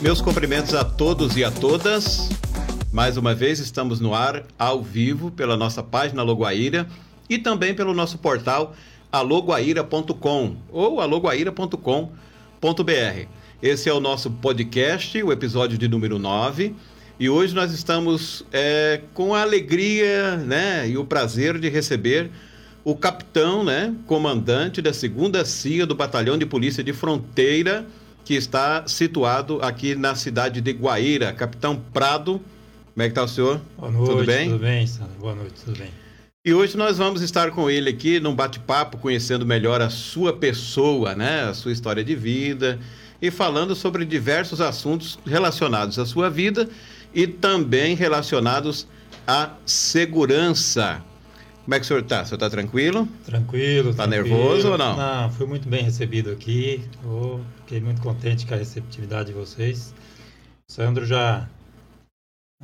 Meus cumprimentos a todos e a todas. Mais uma vez estamos no ar, ao vivo, pela nossa página Loguaíra e também pelo nosso portal aloguaíra.com ou aloguaíra.com.br. Esse é o nosso podcast, o episódio de número 9. E hoje nós estamos é, com a alegria né, e o prazer de receber o capitão, né, comandante da segunda CIA do Batalhão de Polícia de Fronteira, que está situado aqui na cidade de Guaíra. Capitão Prado, como é que está o senhor? Boa noite, tudo bem? Tudo bem, Sandra. Boa noite, tudo bem. E hoje nós vamos estar com ele aqui num bate-papo, conhecendo melhor a sua pessoa, né? A sua história de vida e falando sobre diversos assuntos relacionados à sua vida e também relacionados à segurança. Como é que o senhor está? O senhor está tranquilo? Tranquilo. Está nervoso ou não? Não, fui muito bem recebido aqui. Oh, fiquei muito contente com a receptividade de vocês. Sandro já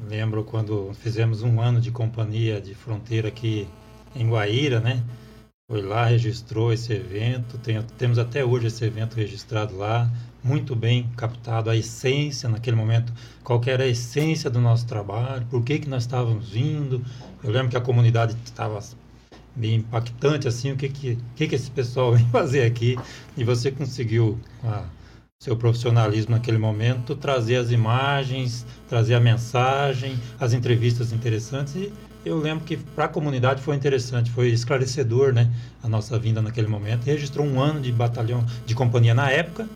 lembro quando fizemos um ano de companhia de fronteira aqui em Guaíra, né? Foi lá, registrou esse evento. Tem, temos até hoje esse evento registrado lá, muito bem captado a essência naquele momento, qual era a essência do nosso trabalho, por que, que nós estávamos vindo, eu lembro que a comunidade estava bem impactante, assim, o que que, que que esse pessoal vem fazer aqui. E você conseguiu, com a, seu profissionalismo naquele momento, trazer as imagens, trazer a mensagem, as entrevistas interessantes. E eu lembro que para a comunidade foi interessante, foi esclarecedor, né? A nossa vinda naquele momento. Registrou um ano de batalhão, de companhia na época.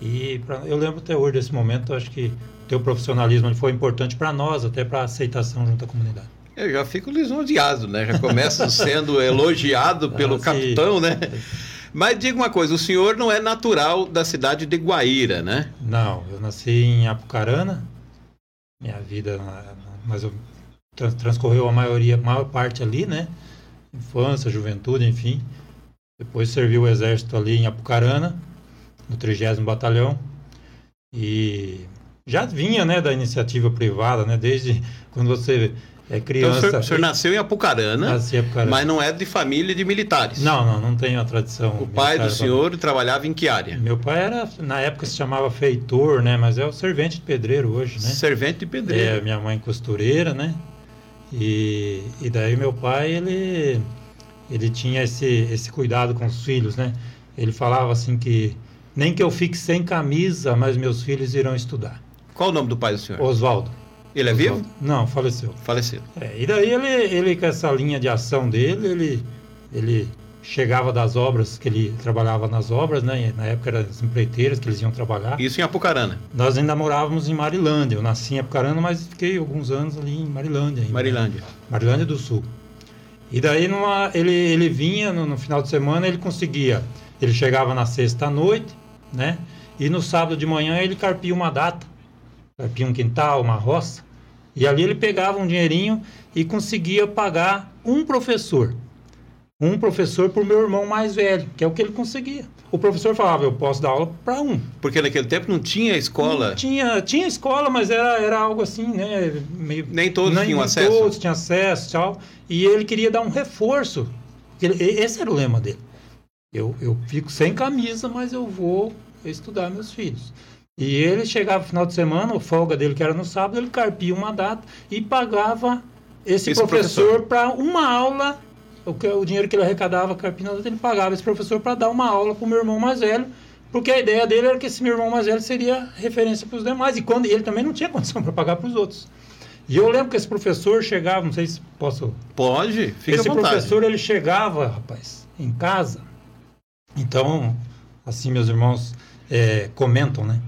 E pra, eu lembro até hoje desse momento, acho que o teu profissionalismo foi importante para nós, até para a aceitação junto à comunidade. Eu já fico lisonjeado, né? Já começo sendo elogiado pelo ah, capitão, né? Mas diga uma coisa, o senhor não é natural da cidade de Guaíra, né? Não, eu nasci em Apucarana. Minha vida, mas eu transcorreu a maioria, a maior parte ali, né? Infância, juventude, enfim. Depois servi o exército ali em Apucarana, no 30 Batalhão. E já vinha, né, da iniciativa privada, né? Desde quando você é criança. Então, o senhor, o senhor nasceu em Apucarana, Nasci em Apucarana, mas não é de família de militares. Não, não, não tenho a tradição. O pai do senhor trabalhava em que área? Meu pai era, na época se chamava feitor, né? Mas é o servente de pedreiro hoje, né? Servente de pedreiro. É, minha mãe costureira, né? E, e daí meu pai, ele, ele tinha esse, esse cuidado com os filhos, né? Ele falava assim que nem que eu fique sem camisa, mas meus filhos irão estudar. Qual o nome do pai do senhor? Oswaldo. Ele é vivo? Não, faleceu. Faleceu. É, e daí ele, ele, com essa linha de ação dele, ele, ele chegava das obras, que ele trabalhava nas obras, né? Na época eram as empreiteiras que eles iam trabalhar. Isso em Apucarana? Nós ainda morávamos em Marilândia. Eu nasci em Apucarana, mas fiquei alguns anos ali em Marilândia. Ainda, Marilândia. Né? Marilândia do Sul. E daí numa, ele, ele vinha no, no, final de semana, ele conseguia. Ele chegava na sexta à noite, né? E no sábado de manhã ele carpia uma data tinha um quintal, uma roça, e ali ele pegava um dinheirinho e conseguia pagar um professor. Um professor para o meu irmão mais velho, que é o que ele conseguia. O professor falava, eu posso dar aula para um. Porque naquele tempo não tinha escola? Não tinha, tinha escola, mas era, era algo assim, né? Meio, nem todos nem, tinham nem acesso? todos tinham acesso tal. E ele queria dar um reforço. Ele, esse era o lema dele. Eu, eu fico sem camisa, mas eu vou estudar meus filhos. E ele chegava no final de semana, a folga dele que era no sábado, ele carpia uma data e pagava esse, esse professor, para uma aula, o, que, o dinheiro que ele arrecadava carpindo, ele pagava esse professor para dar uma aula para o meu irmão mais velho, porque a ideia dele era que esse meu irmão mais velho seria referência para os demais, e quando ele também não tinha condição para pagar para os outros. E eu lembro que esse professor chegava, não sei se posso... Pode, fica Esse professor, ele chegava, rapaz, em casa, então, assim, meus irmãos é, comentam, né?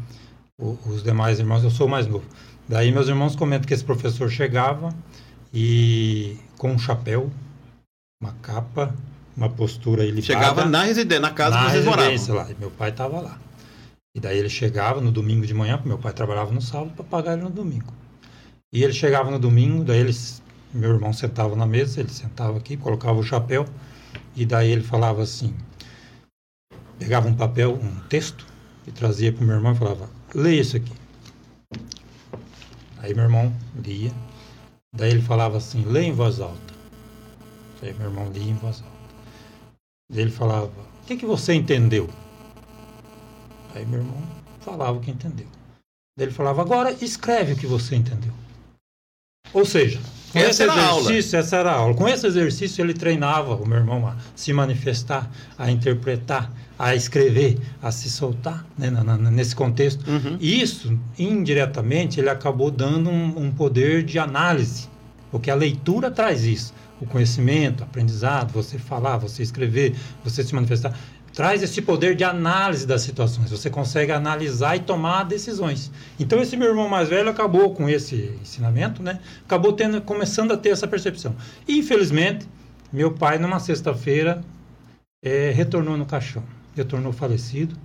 os demais irmãos, eu sou mais novo. Daí meus irmãos comentam que esse professor chegava e com um chapéu, uma capa, uma postura ele Chegava na residência, na casa na que vocês moravam. lá, e meu pai estava lá. E daí ele chegava no domingo de manhã, porque meu pai trabalhava no sábado para pagar ele no domingo. E ele chegava no domingo, daí ele, meu irmão sentava na mesa, ele sentava aqui, colocava o chapéu, e daí ele falava assim, pegava um papel, um texto, e trazia para o meu irmão e falava, leia isso aqui. Aí meu irmão lia. Daí ele falava assim, lê em voz alta. Aí meu irmão lia em voz alta. Daí ele falava, o que, que você entendeu? Aí meu irmão falava o que entendeu. Daí ele falava, agora escreve o que você entendeu. Ou seja, com esse exercício, essa era a aula. Com esse exercício ele treinava o meu irmão a se manifestar, a interpretar, a escrever, a se soltar né, nesse contexto. Uhum. Isso, indiretamente, ele acabou dando um, um poder de análise, porque a leitura traz isso o conhecimento, aprendizado, você falar, você escrever, você se manifestar, traz esse poder de análise das situações. Você consegue analisar e tomar decisões. Então esse meu irmão mais velho acabou com esse ensinamento, né? Acabou tendo, começando a ter essa percepção. E, infelizmente, meu pai numa sexta-feira é, retornou no caixão, retornou falecido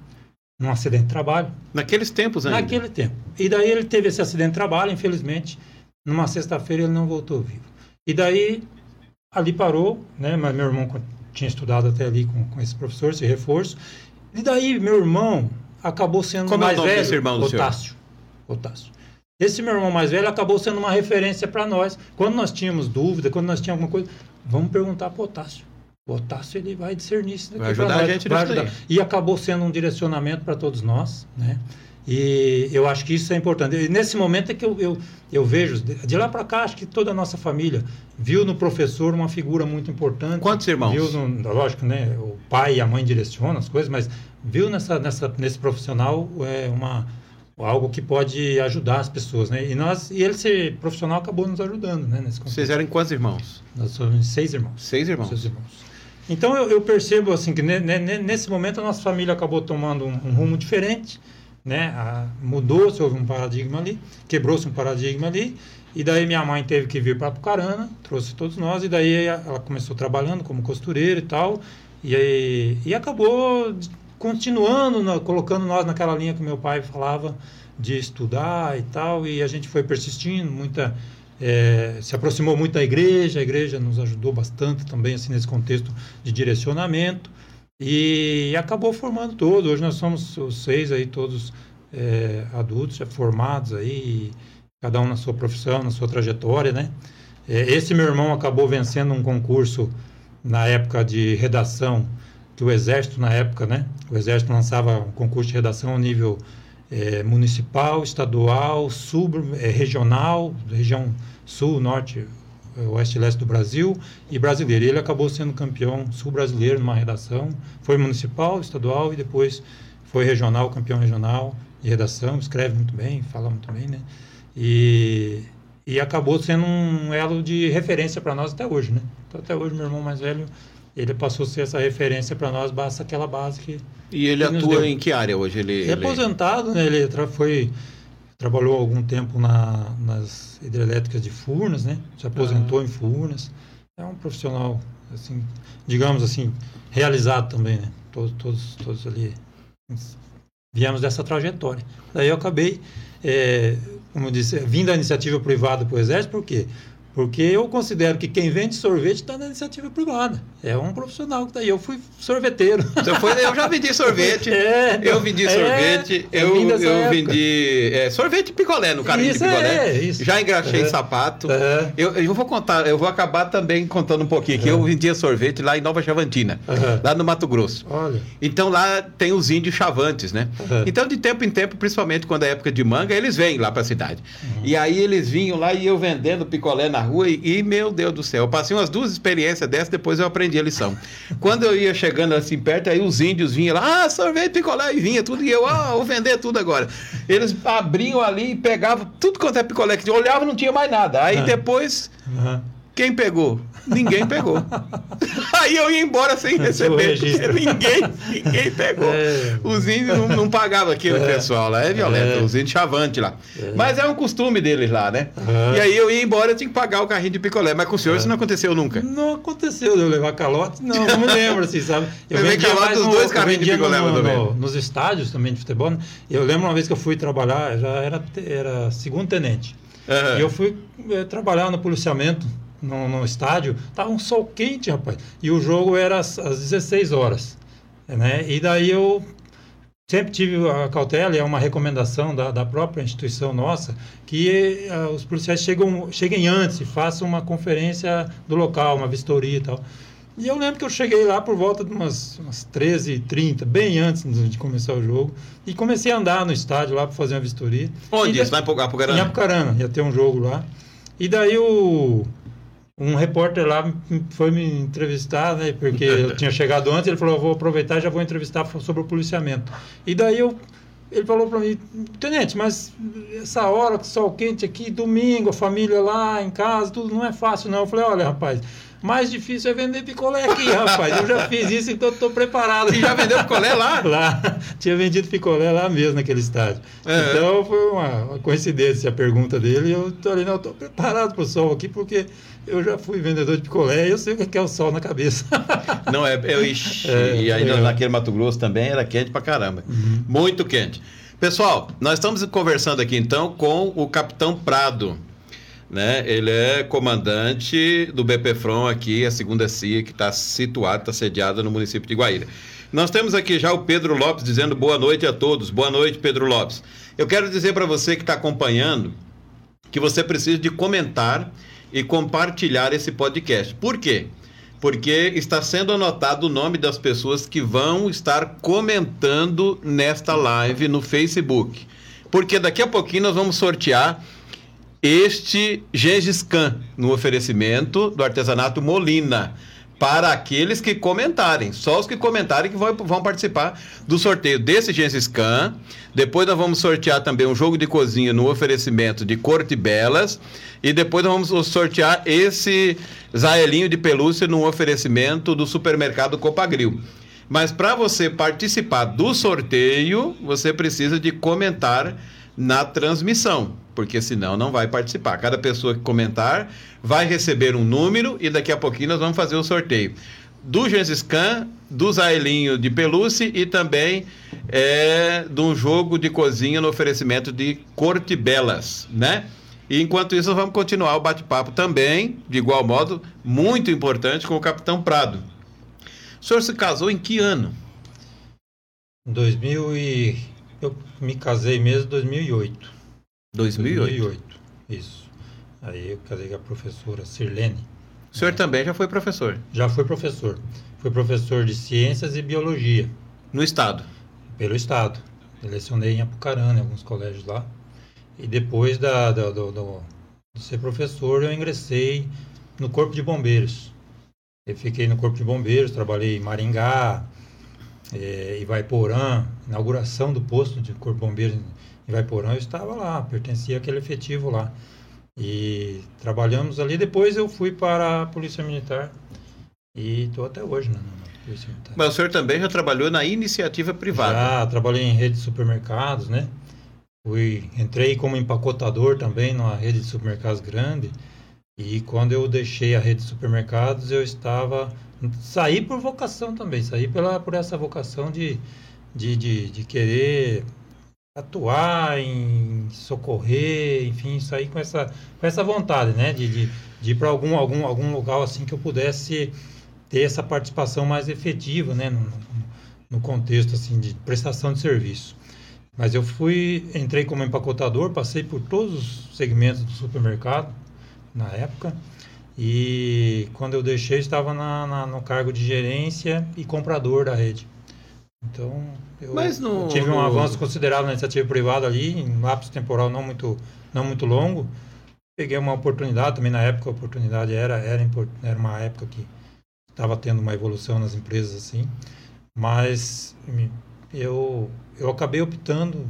num acidente de trabalho. Naqueles tempos ainda? Naquele tempo. E daí ele teve esse acidente de trabalho, infelizmente, numa sexta-feira ele não voltou vivo. E daí ali parou, né? Mas meu irmão tinha estudado até ali com, com esse professor, esse reforço. E daí meu irmão acabou sendo Como mais é o nome velho. Desse irmão Otácio. Otácio. Esse meu irmão mais velho acabou sendo uma referência para nós. Quando nós tínhamos dúvida, quando nós tínhamos alguma coisa, vamos perguntar para o Otácio. O Otácio ele vai discernir isso daqui vai ajudar a gente vai ajudar. E acabou sendo um direcionamento para todos nós, né? E eu acho que isso é importante. E nesse momento é que eu, eu, eu vejo, de lá para cá, acho que toda a nossa família viu no professor uma figura muito importante. Quantos irmãos? Viu, no, lógico, né? O pai e a mãe direcionam as coisas, mas viu nessa, nessa, nesse profissional é, uma, algo que pode ajudar as pessoas, né? E, nós, e ele ser profissional acabou nos ajudando, né? Nesse Vocês eram quantos irmãos? Nós somos seis irmãos. Seis irmãos? Seis irmãos. Então eu, eu percebo assim que nesse momento a nossa família acabou tomando um, um rumo diferente, né? Mudou-se, houve um paradigma ali, quebrou-se um paradigma ali, e daí minha mãe teve que vir para Apucarana, trouxe todos nós, e daí ela começou trabalhando como costureira e tal, e, aí, e acabou continuando, na, colocando nós naquela linha que meu pai falava de estudar e tal, e a gente foi persistindo, muita... É, se aproximou muito da igreja, a igreja nos ajudou bastante também assim nesse contexto de direcionamento, e acabou formando todo. Hoje nós somos os seis aí, todos é, adultos, formados aí, cada um na sua profissão, na sua trajetória, né? É, esse meu irmão acabou vencendo um concurso na época de redação, que o Exército, na época, né? O Exército lançava um concurso de redação a nível é, municipal, estadual, sub, é, regional, região sul, norte, oeste e leste do Brasil e brasileiro. E ele acabou sendo campeão sul-brasileiro numa redação. Foi municipal, estadual e depois foi regional, campeão regional de redação. Escreve muito bem, fala muito bem, né? E, e acabou sendo um elo de referência para nós até hoje, né? Então, até hoje, meu irmão mais velho, ele passou a ser essa referência para nós, basta aquela base que. E ele atua em que área hoje? Ele, ele é aposentado, né? Ele foi trabalhou algum tempo na, nas hidrelétricas de Furnas, né? Se aposentou ah. em Furnas. É um profissional, assim, digamos assim, realizado também, né? Todos, todos, todos ali viemos dessa trajetória. Daí eu acabei, é, como eu disse, vindo da iniciativa privada para o Exército, por quê? Porque eu considero que quem vende sorvete está na iniciativa privada. É um profissional que está aí. Eu fui sorveteiro. Você foi, eu já vendi sorvete. É, eu vendi é, sorvete. eu eu vendi é, sorvete picolé no carrinho isso de picolé. É, isso. Já engraxei é, sapato. É. Eu, eu vou contar, eu vou acabar também contando um pouquinho que eu vendia sorvete lá em Nova Chavantina, lá no Mato Grosso. Olha. Então lá tem os índios chavantes, né? Então de tempo em tempo, principalmente quando é época de manga, eles vêm lá para a cidade. Uhum. E aí eles vinham lá e eu vendendo picolé na rua e, e, meu Deus do céu, eu passei umas duas experiências dessas, depois eu aprendi a lição. Quando eu ia chegando assim perto, aí os índios vinham lá, ah, sorvete, picolé, e vinha tudo, e eu, ah, vou vender tudo agora. Eles abriam ali e pegavam tudo quanto é picolé que olhava não tinha mais nada. Aí depois, uhum. Quem pegou? Ninguém pegou. Aí eu ia embora sem receber. Ninguém, ninguém pegou. É. Os índios não, não pagavam aquilo, é. pessoal lá. É violento, é. os índios chavante lá. É. Mas é um costume deles lá, né? E aí eu ia embora, eu tinha que pagar o carrinho de picolé. Mas com o senhor isso não aconteceu nunca? Não aconteceu de eu levar calote, não, não me lembro, assim, sabe? Eu vendia calote dos dois carrinhos de picolé, no, no, nos estádios também de futebol. Né? Eu lembro uma vez que eu fui trabalhar, já era, era segundo tenente. E eu fui é, trabalhar no policiamento no, no estádio, estava um sol quente, rapaz. E o jogo era às, às 16 horas. Né? E daí eu sempre tive a cautela, e é uma recomendação da, da própria instituição nossa, que uh, os policiais chegam, cheguem antes e façam uma conferência do local, uma vistoria e tal. E eu lembro que eu cheguei lá por volta de umas, umas 13h30, bem antes de começar o jogo, e comecei a andar no estádio lá para fazer uma vistoria. Onde isso? Lá em Apucarana? Em Apucarana, ia ter um jogo lá. E daí o, um repórter lá foi me entrevistar, né? Porque eu tinha chegado antes, ele falou, vou aproveitar já vou entrevistar sobre o policiamento. E daí eu, ele falou para mim, tenente, mas essa hora, sol quente aqui, domingo, a família lá em casa, tudo não é fácil não. Eu falei, olha rapaz, mais difícil é vender picolé aqui, rapaz. Eu já fiz isso, então estou preparado. E já vendeu picolé lá? lá. Tinha vendido picolé lá mesmo, naquele estádio. É. Então foi uma, uma, coincidência a pergunta dele. Eu falei, não, estou preparado para o sol aqui, porque eu já fui vendedor de picolé e eu sei o que é o sol na cabeça. Não, é. Eu, ixi, é e ainda é. naquele Mato Grosso também era quente pra caramba. Uhum. Muito quente. Pessoal, nós estamos conversando aqui então com o Capitão Prado né? Ele é comandante do BPFRON aqui, a segunda CIA, que está situada, está sediada no município de Guaíra. Nós temos aqui já o Pedro Lopes dizendo boa noite a todos. Boa noite, Pedro Lopes. Eu quero dizer para você que está acompanhando que você precisa de comentar e compartilhar esse podcast. Por quê? Porque está sendo anotado o nome das pessoas que vão estar comentando nesta live no Facebook. Porque daqui a pouquinho nós vamos sortear este Gengis Khan no oferecimento do artesanato Molina para aqueles que comentarem. Só os que comentarem que vão, vão participar do sorteio desse Gengis Khan. Depois nós vamos sortear também um jogo de cozinha no oferecimento de Corte Belas. E depois nós vamos sortear esse Zaelinho de pelúcia no oferecimento do supermercado Copagril. Mas para você participar do sorteio, você precisa de comentar na transmissão porque senão não vai participar. Cada pessoa que comentar vai receber um número e daqui a pouquinho nós vamos fazer o sorteio do Gengis Khan, do Zailinho de pelúcia e também é, de um jogo de cozinha no oferecimento de Corte Belas, né? E enquanto isso, nós vamos continuar o bate-papo também, de igual modo, muito importante, com o Capitão Prado. O senhor se casou em que ano? 2000 e... Eu me casei mesmo em 2008. 2008. 2008, isso. Aí eu casei com a professora Sirlene. O senhor também já foi professor? Já fui professor. Fui professor de ciências e biologia. No estado? Pelo estado. Eu lecionei em Apucarana, em alguns colégios lá. E depois da, da do, do, de ser professor, eu ingressei no Corpo de Bombeiros. Eu fiquei no Corpo de Bombeiros, trabalhei em Maringá, é, Ivaiporã, inauguração do posto de Corpo de Bombeiros em Vaiporã, eu estava lá, pertencia àquele efetivo lá. E trabalhamos ali. Depois eu fui para a Polícia Militar e estou até hoje né, na Polícia Militar. Mas o senhor também já trabalhou na iniciativa privada? Já, trabalhei em rede de supermercados, né? Fui, entrei como empacotador também numa rede de supermercados grande. E quando eu deixei a rede de supermercados, eu estava. Saí por vocação também, saí pela, por essa vocação de, de, de, de querer atuar, em socorrer, enfim, isso aí com essa, com essa vontade, né? De, de, de ir para algum, algum, algum lugar assim que eu pudesse ter essa participação mais efetiva, né? No, no contexto assim de prestação de serviço. Mas eu fui, entrei como empacotador, passei por todos os segmentos do supermercado na época. E quando eu deixei, estava na, na, no cargo de gerência e comprador da rede. Então, eu, no, tive um avanço considerável na iniciativa privada ali, em lapso temporal não muito, não muito longo. Peguei uma oportunidade, também na época a oportunidade era, era, era uma época que estava tendo uma evolução nas empresas assim, mas eu, eu acabei optando,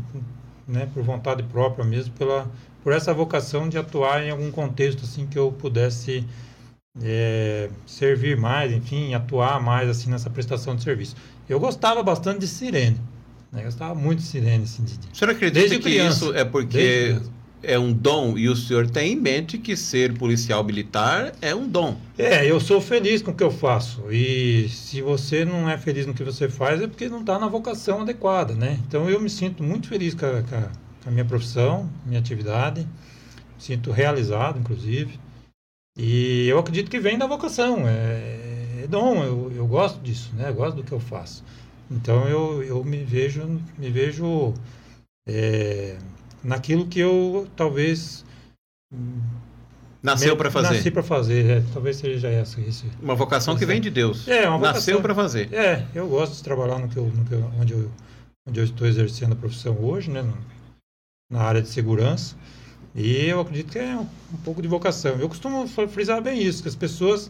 né, por vontade própria mesmo, pela, por essa vocação de atuar em algum contexto assim que eu pudesse é, servir mais, enfim, atuar mais assim nessa prestação de serviço. Eu gostava bastante de sirene. Né? Eu gostava muito de sirene. Assim, de, o senhor acredita Desde que criança. isso é porque é um dom e o senhor tem em mente que ser policial militar é um dom? É, eu sou feliz com o que eu faço. E se você não é feliz no que você faz é porque não está na vocação adequada, né? Então eu me sinto muito feliz com a, com a minha profissão, minha atividade. Me sinto realizado, inclusive. E eu acredito que vem da vocação. É dom, eu, eu gosto disso, né? Eu gosto do que eu faço. Então eu, eu me vejo, me vejo é, naquilo que eu talvez Nasceu para fazer. Nasci para fazer, é, talvez seja essa. Esse, uma vocação que vem de Deus. É, uma vocação. Nasceu para fazer. É, eu gosto de trabalhar no que eu, no que eu, onde, eu, onde eu estou exercendo a profissão hoje, né, no, na área de segurança. E eu acredito que é um, um, pouco de vocação. Eu costumo frisar bem isso, que as pessoas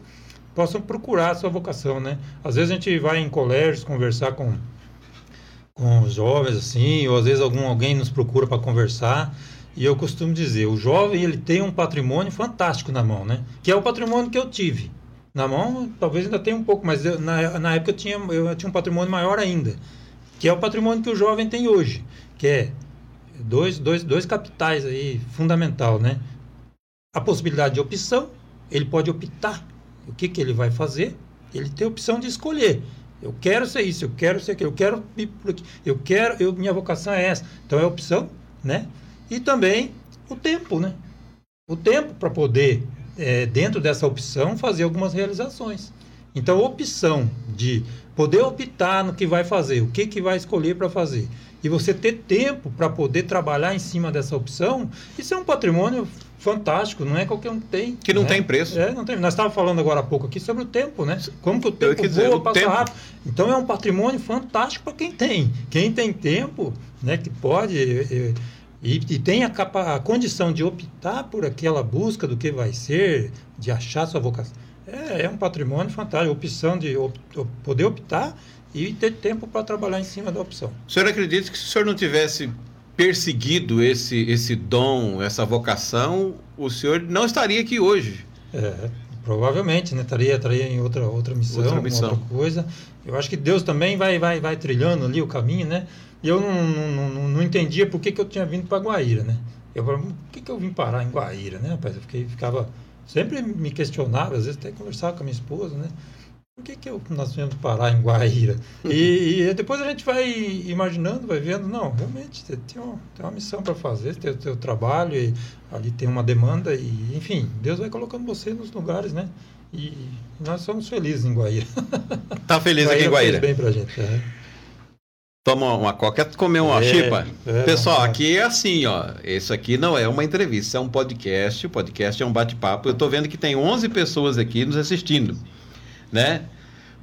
possam procurar a sua vocação, né? Às vezes a gente vai em colégios conversar com com os jovens assim, ou às vezes algum alguém nos procura para conversar e eu costumo dizer, o jovem ele tem um patrimônio fantástico na mão, né? Que é o patrimônio que eu tive. Na mão, talvez ainda tenha um pouco, mas eu, na, na época eu tinha, eu tinha um patrimônio maior ainda. Que é o patrimônio que o jovem tem hoje. Que é dois, dois, dois capitais aí, fundamental, né? A possibilidade de opção, ele pode optar o que, que ele vai fazer, ele tem a opção de escolher. Eu quero ser isso, eu quero ser aquilo, eu quero eu quero, eu, minha vocação é essa. Então é opção, né? E também o tempo, né? O tempo para poder, é, dentro dessa opção, fazer algumas realizações. Então, a opção de poder optar no que vai fazer, o que, que vai escolher para fazer, e você ter tempo para poder trabalhar em cima dessa opção, isso é um patrimônio fantástico, não é qualquer um que tem. Que não né? tem preço. É, não tem. Nós estávamos falando agora há pouco aqui sobre o tempo, né? Como que o tempo voa, dizer, passa tempo... rápido. Então é um patrimônio fantástico para quem tem. Quem tem tempo, né, que pode eh, e, e tem a, capa, a condição de optar por aquela busca do que vai ser, de achar sua vocação. É, é um patrimônio fantástico, opção de op, poder optar e ter tempo para trabalhar em cima da opção. O senhor acredita que se o senhor não tivesse perseguido esse, esse dom, essa vocação, o senhor não estaria aqui hoje? É, provavelmente, né? Estaria, estaria em outra, outra missão, outra missão. outra coisa. Eu acho que Deus também vai, vai, vai trilhando ali o caminho, né? E eu não, não, não, não, entendia por que, que eu tinha vindo para Guaíra, né? Eu falei, por que, que eu vim parar em Guaíra, né, rapaz? Eu fiquei, ficava, sempre me questionava, às vezes até conversava com a minha esposa, né? Por que, que eu, nós viemos parar em Guaíra? E, e, depois a gente vai imaginando, vai vendo, não, realmente tem uma, tem uma missão para fazer, tem o teu trabalho, e ali tem uma demanda, e enfim, Deus vai colocando você nos lugares, né? E nós somos felizes em Guaíra. Tá feliz Guaíra aqui em Guaíra? Fez bem pra gente, é toma uma coca, comer uma é, chipa. É, Pessoal, aqui é assim, ó. Isso aqui não é uma entrevista, é um podcast. O podcast é um bate-papo. Eu estou vendo que tem 11 pessoas aqui nos assistindo, né?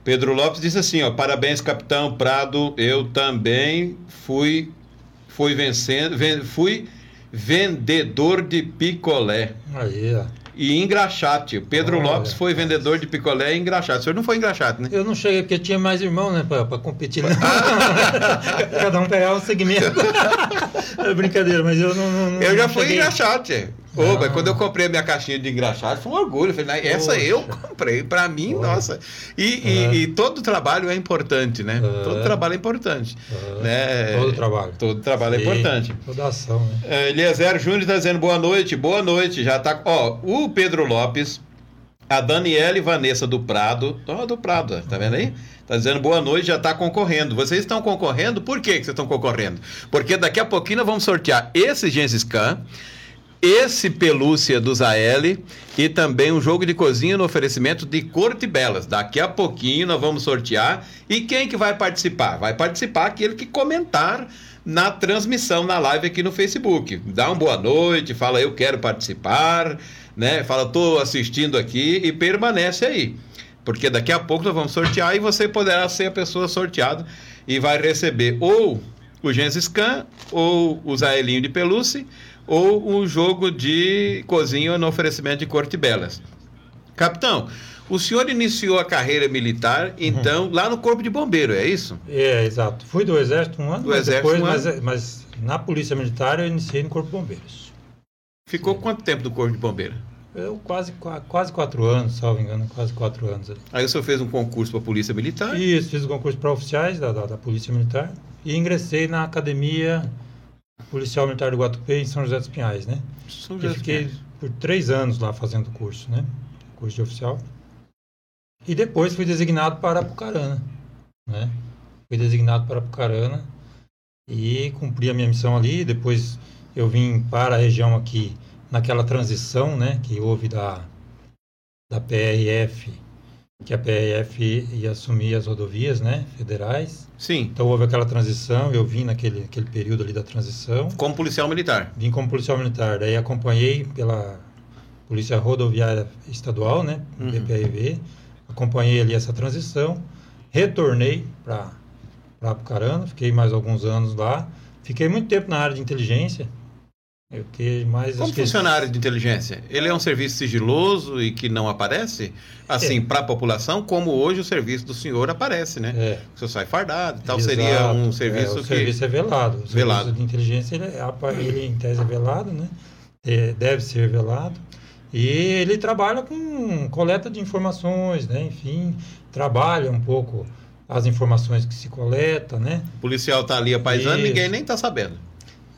Pedro Lopes disse assim, ó, parabéns, capitão Prado. Eu também fui fui vencendo, fui vendedor de picolé. Aí, ó e engraxate. Pedro Olha. Lopes foi vendedor de picolé e engraxate. O senhor não foi engraxate, né? Eu não cheguei porque tinha mais irmão, né, para competir. Né? Cada um pegava um segmento. é brincadeira, mas eu não. não eu já fui engraxate. Ô, mas quando eu comprei a minha caixinha de engraxate, foi um orgulho. Falei, essa Poxa. eu comprei, para mim, Poxa. nossa. E, e, e, todo trabalho é importante, né? Todo trabalho é importante. Né? Todo trabalho. Todo trabalho é Sim. é importante. Toda ação, né? É, Eliezer Júnior está dizendo boa noite, boa noite. Já tá. Ó, o Pedro Lopes, a Daniela e Vanessa do Prado. Ó, do Prado, tá vendo aí? Tá dizendo boa noite, já está concorrendo. Vocês estão concorrendo? Por que, que vocês estão concorrendo? Porque daqui a pouquinho nós vamos sortear esse Gensys Khan esse pelúcia do Zael e também um jogo de cozinha no oferecimento de Corte Belas. Daqui a pouquinho nós vamos sortear. E quem que vai participar? Vai participar aquele que comentar na transmissão, na live aqui no Facebook. Dá uma boa noite, fala eu quero participar, né? Fala tô assistindo aqui e permanece aí. Porque daqui a pouco nós vamos sortear e você poderá ser a pessoa sorteada e vai receber ou o Gensys Khan ou o Zaelinho de pelúcia ou um jogo de cozinha no oferecimento de Corte Belas. Capitão, o senhor iniciou a carreira militar, uhum. então, uhum. lá no Corpo de Bombeiro, é isso? É, exato. Fui do Exército um ano, do mas Exército depois, um ano. Mas, mas, na Polícia Militar eu iniciei no Corpo de Bombeiros. Ficou Sim. quanto tempo no Corpo de Bombeiro? Eu quase, quase quatro anos, salvo engano, quase quatro anos. Aí o senhor fez um concurso para a Polícia Militar? Isso, fiz um concurso para oficiais da, da, da Polícia Militar e ingressei na Academia policial militar do Guatupê em São José dos Pinhais, né? São José fiquei por três anos lá fazendo o curso, né? Curso de oficial. E depois fui designado para Apucarana, né? Fui designado para Apucarana e cumpri a minha missão ali. Depois eu vim para a região aqui naquela transição, né? Que houve da, da PRF que a PRF ia assumir as rodovias, né, federais. Sim. Então houve aquela transição, eu vim naquele aquele período ali da transição. Como policial militar. Vim como policial militar, daí acompanhei pela Polícia Rodoviária Estadual, né, Uhum. Acompanhei ali essa transição, retornei para para Apucarana, fiquei mais alguns anos lá. Fiquei muito tempo na área de inteligência. Eu fiquei mais Como que- funcionário de inteligência, ele é um serviço sigiloso e que não aparece, assim, É. para a população, como hoje o serviço do senhor aparece, né? É, O senhor sai fardado e tal, exato, seria um é, serviço o que... serviço é velado. O Velado. serviço de inteligência, ele, é ele em tese é velado, né? É, deve ser velado. E ele trabalha com coleta de informações, né? Enfim, trabalha um pouco as informações que se coleta, né? O policial tá ali apaisando, ninguém nem tá sabendo.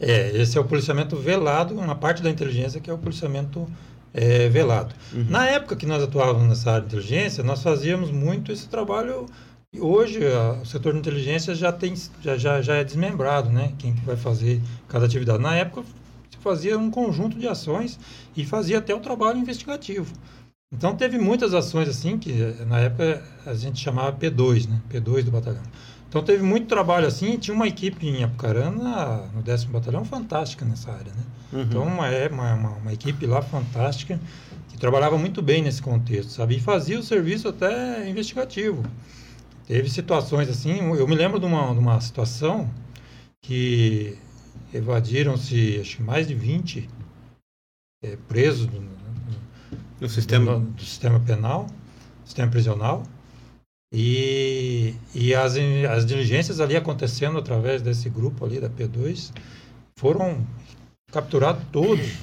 É, esse é o policiamento velado, uma parte da inteligência que é o policiamento é, velado. Uhum. Na época que nós atuávamos nessa área de inteligência, nós fazíamos muito esse trabalho. E hoje a- o setor de inteligência já tem já, já, já é desmembrado, né? Quem que vai fazer cada atividade. Na época se fazia um conjunto de ações e fazia até o trabalho investigativo. Então teve muitas ações assim que na época a gente chamava P2, né? P2 do batalhão. Então teve muito trabalho assim, tinha uma equipe em Apucarana, no 10º batalhão, fantástica nessa área, né? Uhum. Então uma, é uma, uma, uma equipe lá fantástica que trabalhava muito bem nesse contexto, sabe? E fazia o serviço até investigativo. Teve situações assim, eu me lembro de uma, de uma situação que evadiram-se acho que mais de 20 eh, presos do, No sistema... do, do sistema penal, sistema prisional. E, e as, as diligências ali acontecendo através desse grupo ali da P2 foram capturados todos,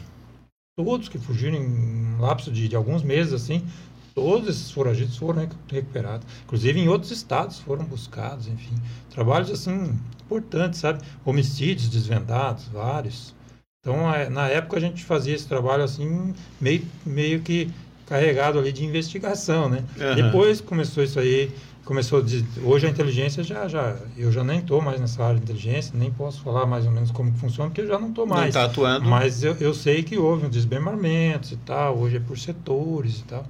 todos que fugiram em um lapso de, de alguns meses assim, todos esses foragidos foram recu- recuperados. Inclusive em outros estados foram buscados, enfim. Trabalhos assim importantes, sabe? Homicídios desvendados, vários. Então, é, na época a gente fazia esse trabalho assim, meio, meio que carregado ali de investigação, né? Aham. Depois começou isso aí, começou de, hoje a inteligência já já eu já nem estou mais nessa área de inteligência, nem posso falar mais ou menos como que funciona, porque eu já não estou Não mais. está atuando. Mas eu, eu sei que houve um desmembramento e tal, hoje é por setores e tal.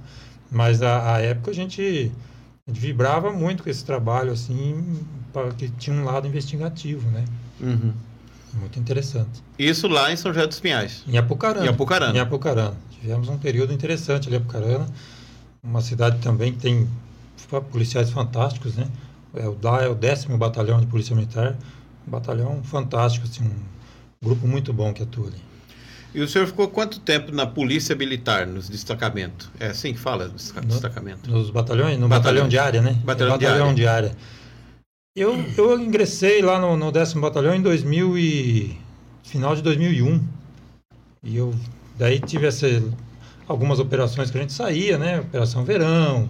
Mas a, a época a gente, a gente vibrava muito com esse trabalho, assim, pra, que tinha um lado investigativo, né? Uhum. Muito interessante. Isso lá em São José dos Pinhais. Em Apucarana. Em Apucarana. Em Apucarana. Tivemos um período interessante ali em Apucarana. Uma cidade também que tem policiais fantásticos, né? É o é o décimo batalhão de polícia militar. Um batalhão fantástico, assim, um grupo muito bom que atua ali. E o senhor ficou quanto tempo na polícia militar, nos destacamentos? É assim que fala, destaca- No- destacamento? Nos batalhões? No Batalhão. batalhão, de área, né? Batalhão É de área. de área. Eu, eu ingressei lá no, no décimo batalhão em 2000 e... final de 2001. E eu daí tive essa, algumas operações que a gente saía, né? Operação Verão,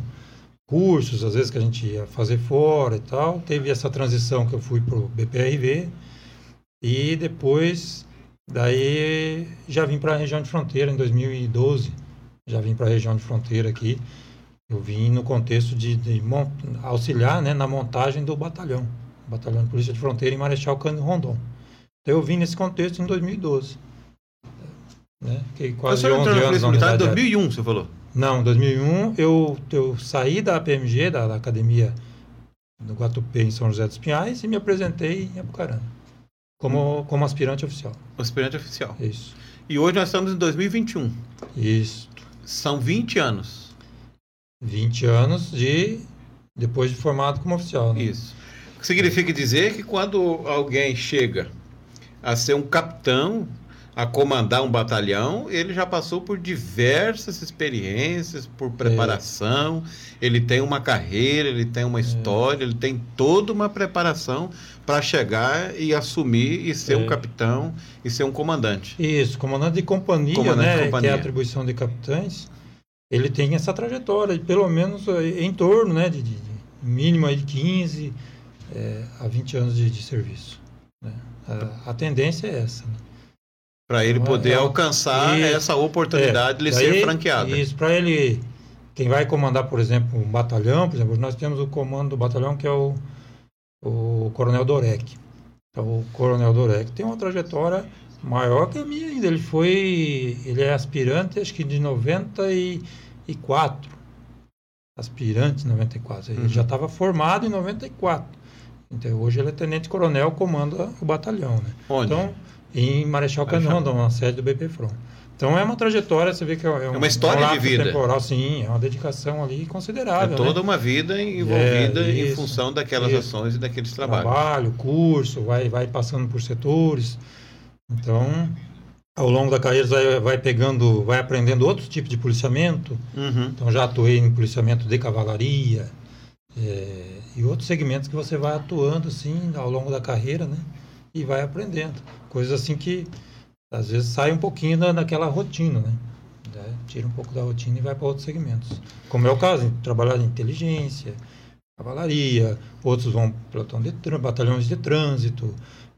cursos, às vezes que a gente ia fazer fora e tal. Teve essa transição que eu fui pro BPRV. E depois, daí já vim para a região de fronteira em 2012. Já vim para a região de fronteira aqui. Eu vim no contexto de, de auxiliar né, na montagem do batalhão. Batalhão de Polícia de Fronteira em Marechal Cândido Rondon. Então eu vim nesse contexto em 2012. Né? Fiquei quase senhor 11 entrou na anos na militar em unidade 2001, você falou? não, em 2001 eu, eu saí da PMG, da, da academia do Guatupê em São José dos Pinhais e me apresentei em Apucarana como, como aspirante oficial. Aspirante oficial. Isso. E hoje nós estamos em 2021. Isso. São 20 anos. 20 anos de depois de formado como oficial. Né? Isso. O que significa dizer que quando alguém chega a ser um capitão, a comandar um batalhão, ele já passou por diversas experiências, por preparação, ele tem uma carreira, ele tem uma história, ele tem toda uma preparação para chegar e assumir e ser um É. capitão e ser um comandante. Isso, comandante de companhia, Comandante de né, que companhia. é a atribuição de capitães, ele tem essa trajetória, de pelo menos eh, em torno, né, de, de, de mínimo aí de 15 eh, a 20 anos de, de serviço. né. A, a tendência é essa. Né? Para ele Então, poder é- alcançar Isso. essa oportunidade de lhe daí- ser franqueada. Isso, para ele, quem vai comandar, por exemplo, um batalhão, por exemplo, nós temos o comando do batalhão que é o, o Coronel Dorek. Então, o Coronel Dorek tem uma trajetória maior que a minha ainda. Ele foi, ele é aspirante, acho que de 94. aspirante em 94. Ele uhum. já estava formado em 94. Então, hoje ele é tenente-coronel, comanda o batalhão, né? Onde? Então, em Marechal Canondo, na sede do BP Front. Então é uma trajetória, você vê que é, um, é uma história um de vida. Temporal, sim, é uma dedicação ali considerável. É toda né? uma vida envolvida é, em função daquelas isso. ações e daqueles trabalhos. Trabalho, curso, vai, vai passando por setores. Então, ao longo da carreira vai, vai pegando, vai aprendendo outros tipos de policiamento. Uhum. Então já atuei em policiamento de cavalaria é, e outros segmentos que você vai atuando assim ao longo da carreira, né? E vai aprendendo coisas assim que às vezes sai um pouquinho da, daquela rotina, né? Tira um pouco da rotina e vai para outros segmentos. Como é o caso, trabalhar em inteligência, cavalaria, outros vão de batalhões de trânsito,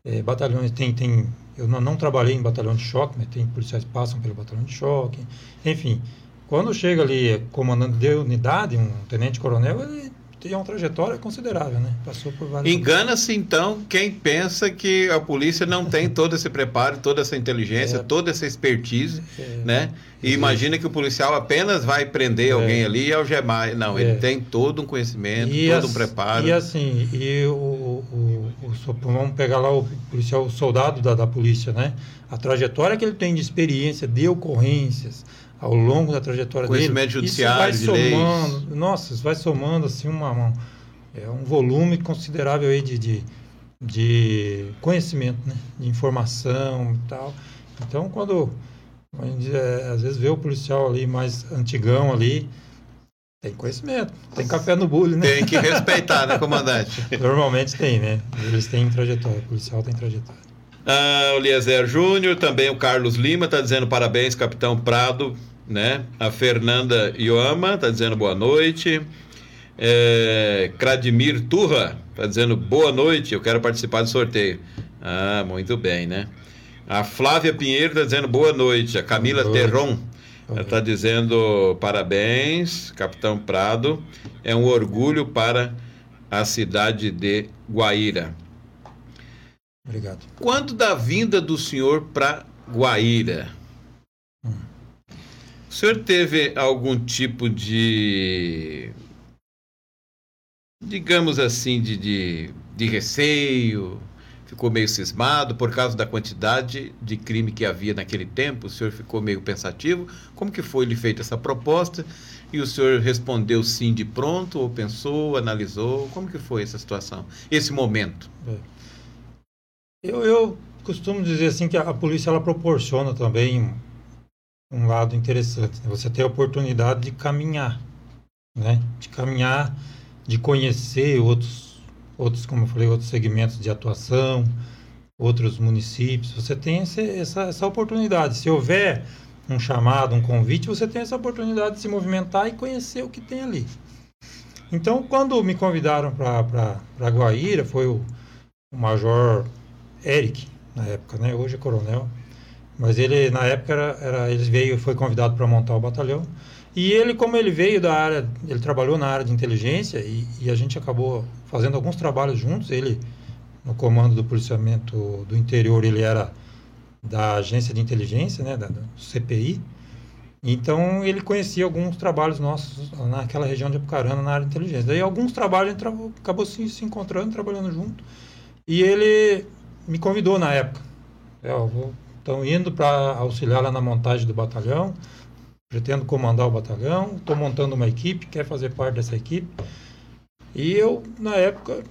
é, batalhões tem tem eu não, não, trabalhei em batalhão de choque, mas tem policiais que passam pelo batalhão de choque, enfim. Quando chega ali comandante de unidade, um tenente coronel, ele tem uma trajetória considerável, né? Passou por vários. Engana-se então quem pensa que a polícia não tem todo esse preparo, toda essa inteligência, é. toda essa expertise, é. né? E imagina que o policial apenas vai prender é. alguém ali e algemar. Não, ele é. tem todo um conhecimento, e todo as, um preparo. E assim, e o, o, o, o, vamos pegar lá o policial, o soldado da, da polícia, né? A trajetória que ele tem de experiência, de ocorrências, ao longo da trajetória Conhecimento dele. judiciário, isso vai somando, leis. Nossa, isso vai somando assim uma, uma, é um volume considerável aí de, de, de conhecimento, né? de informação e tal. Então, quando é, às vezes vê o policial ali mais antigão ali, tem conhecimento, tem café no bullying, né? Tem que respeitar, né, comandante? Normalmente tem, né? Eles têm trajetória, o policial tem trajetória. Ah, o Eliezer Júnior, também o Carlos Lima está dizendo parabéns, capitão Prado, né? A Fernanda Ioama está dizendo boa noite. É, Cradimir Turra está dizendo boa noite, eu quero participar do sorteio. Ah, muito bem, né? A Flávia Pinheiro está dizendo boa noite. A Camila Terron está dizendo parabéns, Capitão Prado. É um orgulho para a cidade de Guaíra. Obrigado. Quando da vinda do senhor para Guaíra, hum. o senhor teve algum tipo de, digamos assim, de, de, de receio? Ficou meio cismado por causa da quantidade de crime que havia naquele tempo? O senhor ficou meio pensativo? Como que foi lhe feita essa proposta? E o senhor respondeu sim de pronto, ou pensou, analisou? Como que foi essa situação, esse momento? É. Eu, eu costumo dizer assim que a, a polícia ela proporciona também um lado interessante. Né? Você tem a oportunidade de caminhar, né? De caminhar, de conhecer outros, outros, como eu falei, outros segmentos de atuação, outros municípios. Você tem esse, essa, essa oportunidade. Se houver um chamado, um convite, você tem essa oportunidade de se movimentar e conhecer o que tem ali. Então, quando me convidaram para Guaíra, foi o, o Major Eric, na época, né? Hoje é coronel. Mas ele, na época, era, era ele veio, foi convidado para montar o batalhão. E ele, como ele veio da área, ele trabalhou na área de inteligência e, e, a gente acabou fazendo alguns trabalhos juntos. Ele, no comando do policiamento do interior, ele era da agência de inteligência, né, da, CPI. Então, ele conhecia alguns trabalhos nossos naquela região de Apucarana, na área de inteligência. Daí, alguns trabalhos, a gente acabou se, se encontrando, trabalhando junto. E ele me convidou na época. É, Estão indo para auxiliar lá na montagem do batalhão. Pretendo comandar o batalhão. Estou montando uma equipe, quer fazer parte dessa equipe. E eu, na época,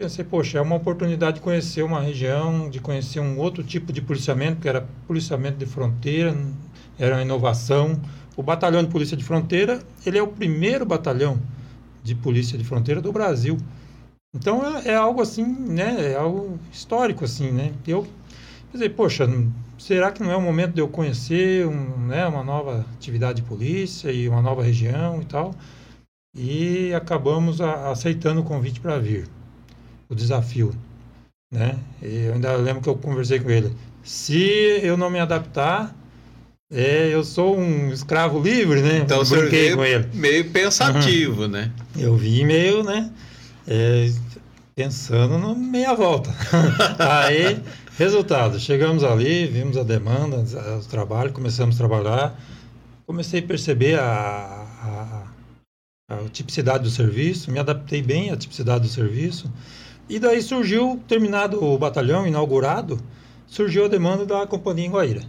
pensei, poxa, é uma oportunidade de conhecer uma região, de conhecer um outro tipo de policiamento, que era policiamento de fronteira, era uma inovação. O batalhão de polícia de fronteira, ele é o primeiro batalhão de polícia de fronteira do Brasil. Então é, é, algo assim, né? É algo histórico, assim, né? Eu dizer, poxa, será que não é o momento de eu conhecer um, né, uma nova atividade de polícia e uma nova região e tal? E acabamos a, aceitando o convite para vir, o desafio, né? E eu ainda lembro que eu conversei com ele. Se eu não me adaptar, é, eu sou um escravo livre, né? Então você veio com ele. meio pensativo, uhum. né? Eu vi meio, né? É, pensando no meia volta. Aí, resultado, chegamos ali, vimos a demanda, o trabalho, começamos a trabalhar, comecei a perceber a, a, a tipicidade do serviço, me adaptei bem à tipicidade do serviço. E daí surgiu, terminado o batalhão, inaugurado, surgiu a demanda da companhia em Guaíra.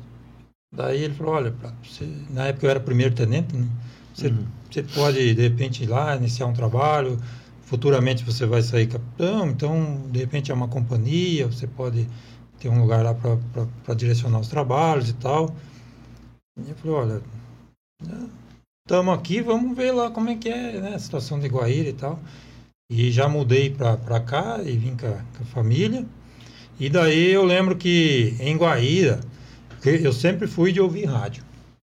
Daí ele falou, olha, você, na época eu era primeiro tenente, né? Você, uhum. você pode, de repente, ir lá, iniciar um trabalho, futuramente você vai sair capitão, então, de repente, é uma companhia, você pode ter um lugar lá para direcionar os trabalhos e tal. E eu falei, olha, estamos aqui, vamos ver lá como é que é né, a situação de Guaíra e tal. E já mudei para cá e vim com a, com a, família. E daí eu lembro que em Guaíra, eu sempre fui de ouvir rádio.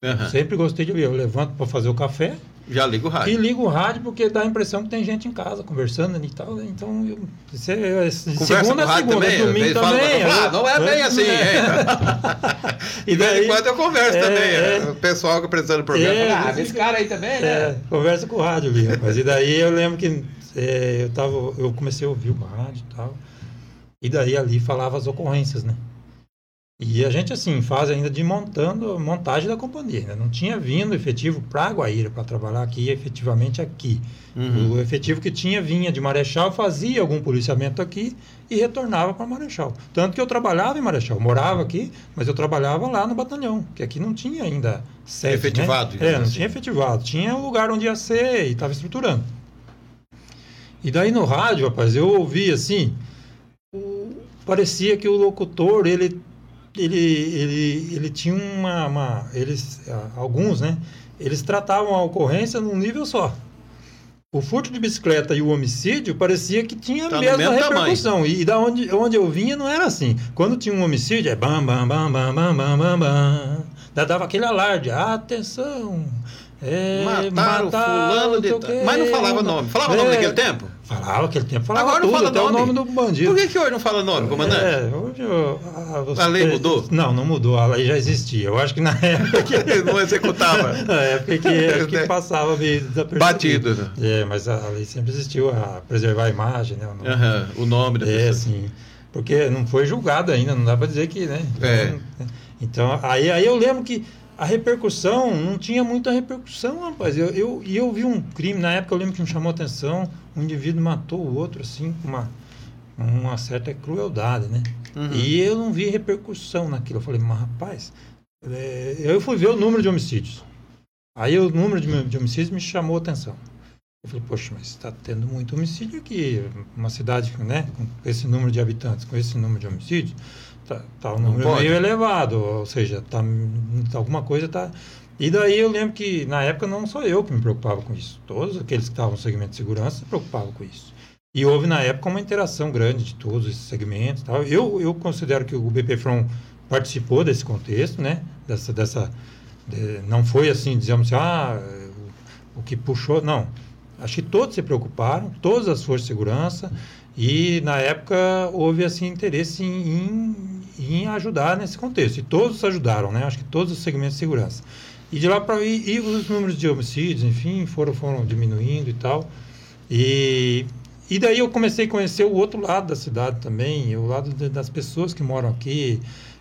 Uhum. Sempre gostei de ouvir. Eu levanto para fazer o café. Já ligo o rádio. E ligo o rádio porque dá a impressão que tem gente em casa conversando e tal. Então, eu, você, é, segunda a segunda, também, domingo também. Fala, ah, não é bem assim, é. e daí, de quando eu converso é, também. É, o pessoal que apresentando o programa. É, fala, ah, esse cara aí também, né? É, conversa com o rádio ali, rapaz. E daí eu lembro que é, eu, tava, eu comecei a ouvir o rádio e tal. E daí ali falava as ocorrências, né? E a gente, assim, faz ainda de montando, montagem da companhia. Ainda não tinha vindo efetivo para Guaíra, para trabalhar aqui, efetivamente aqui. Uhum. O efetivo que tinha vinha de Marechal, fazia algum policiamento aqui e retornava para Marechal. Tanto que eu trabalhava em Marechal, morava aqui, mas eu trabalhava lá no batalhão, que aqui não tinha ainda sede, Efetivado. Né? É, não assim. tinha efetivado. Tinha o lugar onde ia ser e estava estruturando. E daí no rádio, rapaz, eu ouvi assim, parecia que o locutor, ele ele, ele, ele tinha uma, uma, eles alguns né eles tratavam a ocorrência num nível só. O furto de bicicleta e o homicídio parecia que tinha tá a mesma repercussão. E, e, da onde, onde eu vinha não era assim. Quando tinha um homicídio é bam bam bam bam bam bam bam, bam. dava aquele alarde. Atenção é, mataram, mataram fulano de... Mas não falava nome. Falava é, nome naquele tempo? Falava aquele tempo, falava Agora tudo, não fala até nome. o nome do bandido. Por que, que hoje não fala nome, comandante? É, hoje eu, a, você, a, lei mudou? Não, não mudou, a lei já existia. Eu acho que na época que... não executava. na época que, acho que passava meio Batido. Né? É, mas a lei sempre existiu, a preservar a imagem, né? O nome, uhum, o nome da é, pessoa. É, sim. Porque não foi julgado ainda, não dá para dizer que, né? É. Então, aí, aí eu lembro que a repercussão não tinha muita repercussão, rapaz. Eu, eu, e eu vi um crime, na época eu lembro que me chamou a atenção, um indivíduo matou o outro, assim, com uma, uma certa crueldade, né? Uhum. E eu não vi repercussão naquilo. Eu falei, mas rapaz, é, eu fui ver o número de homicídios. Aí o número de, de homicídios me chamou a atenção. Eu falei, poxa, mas está tendo muito homicídio aqui. Uma cidade né, com esse número de habitantes, com esse número de homicídios tá, tá um número meio elevado, ou seja, tá, alguma coisa tá. E daí eu lembro que na época não sou eu que me preocupava com isso. Todos aqueles que estavam no segmento de segurança se preocupavam com isso. E houve na época uma interação grande de todos esses segmentos. Tal. Eu, eu considero que o BPFROM participou desse contexto, né? Dessa, dessa, de, não foi assim, dizemos assim, ah, o, o que puxou, não. Acho que todos se preocuparam, todas as forças de segurança, e na época houve assim interesse em, em, em, ajudar nesse contexto. E todos ajudaram, né? Acho que todos os segmentos de segurança. E de lá para e, e os números de homicídios, enfim, foram foram diminuindo e tal. E e daí eu comecei a conhecer o outro lado da cidade também, o lado de, das pessoas que moram aqui,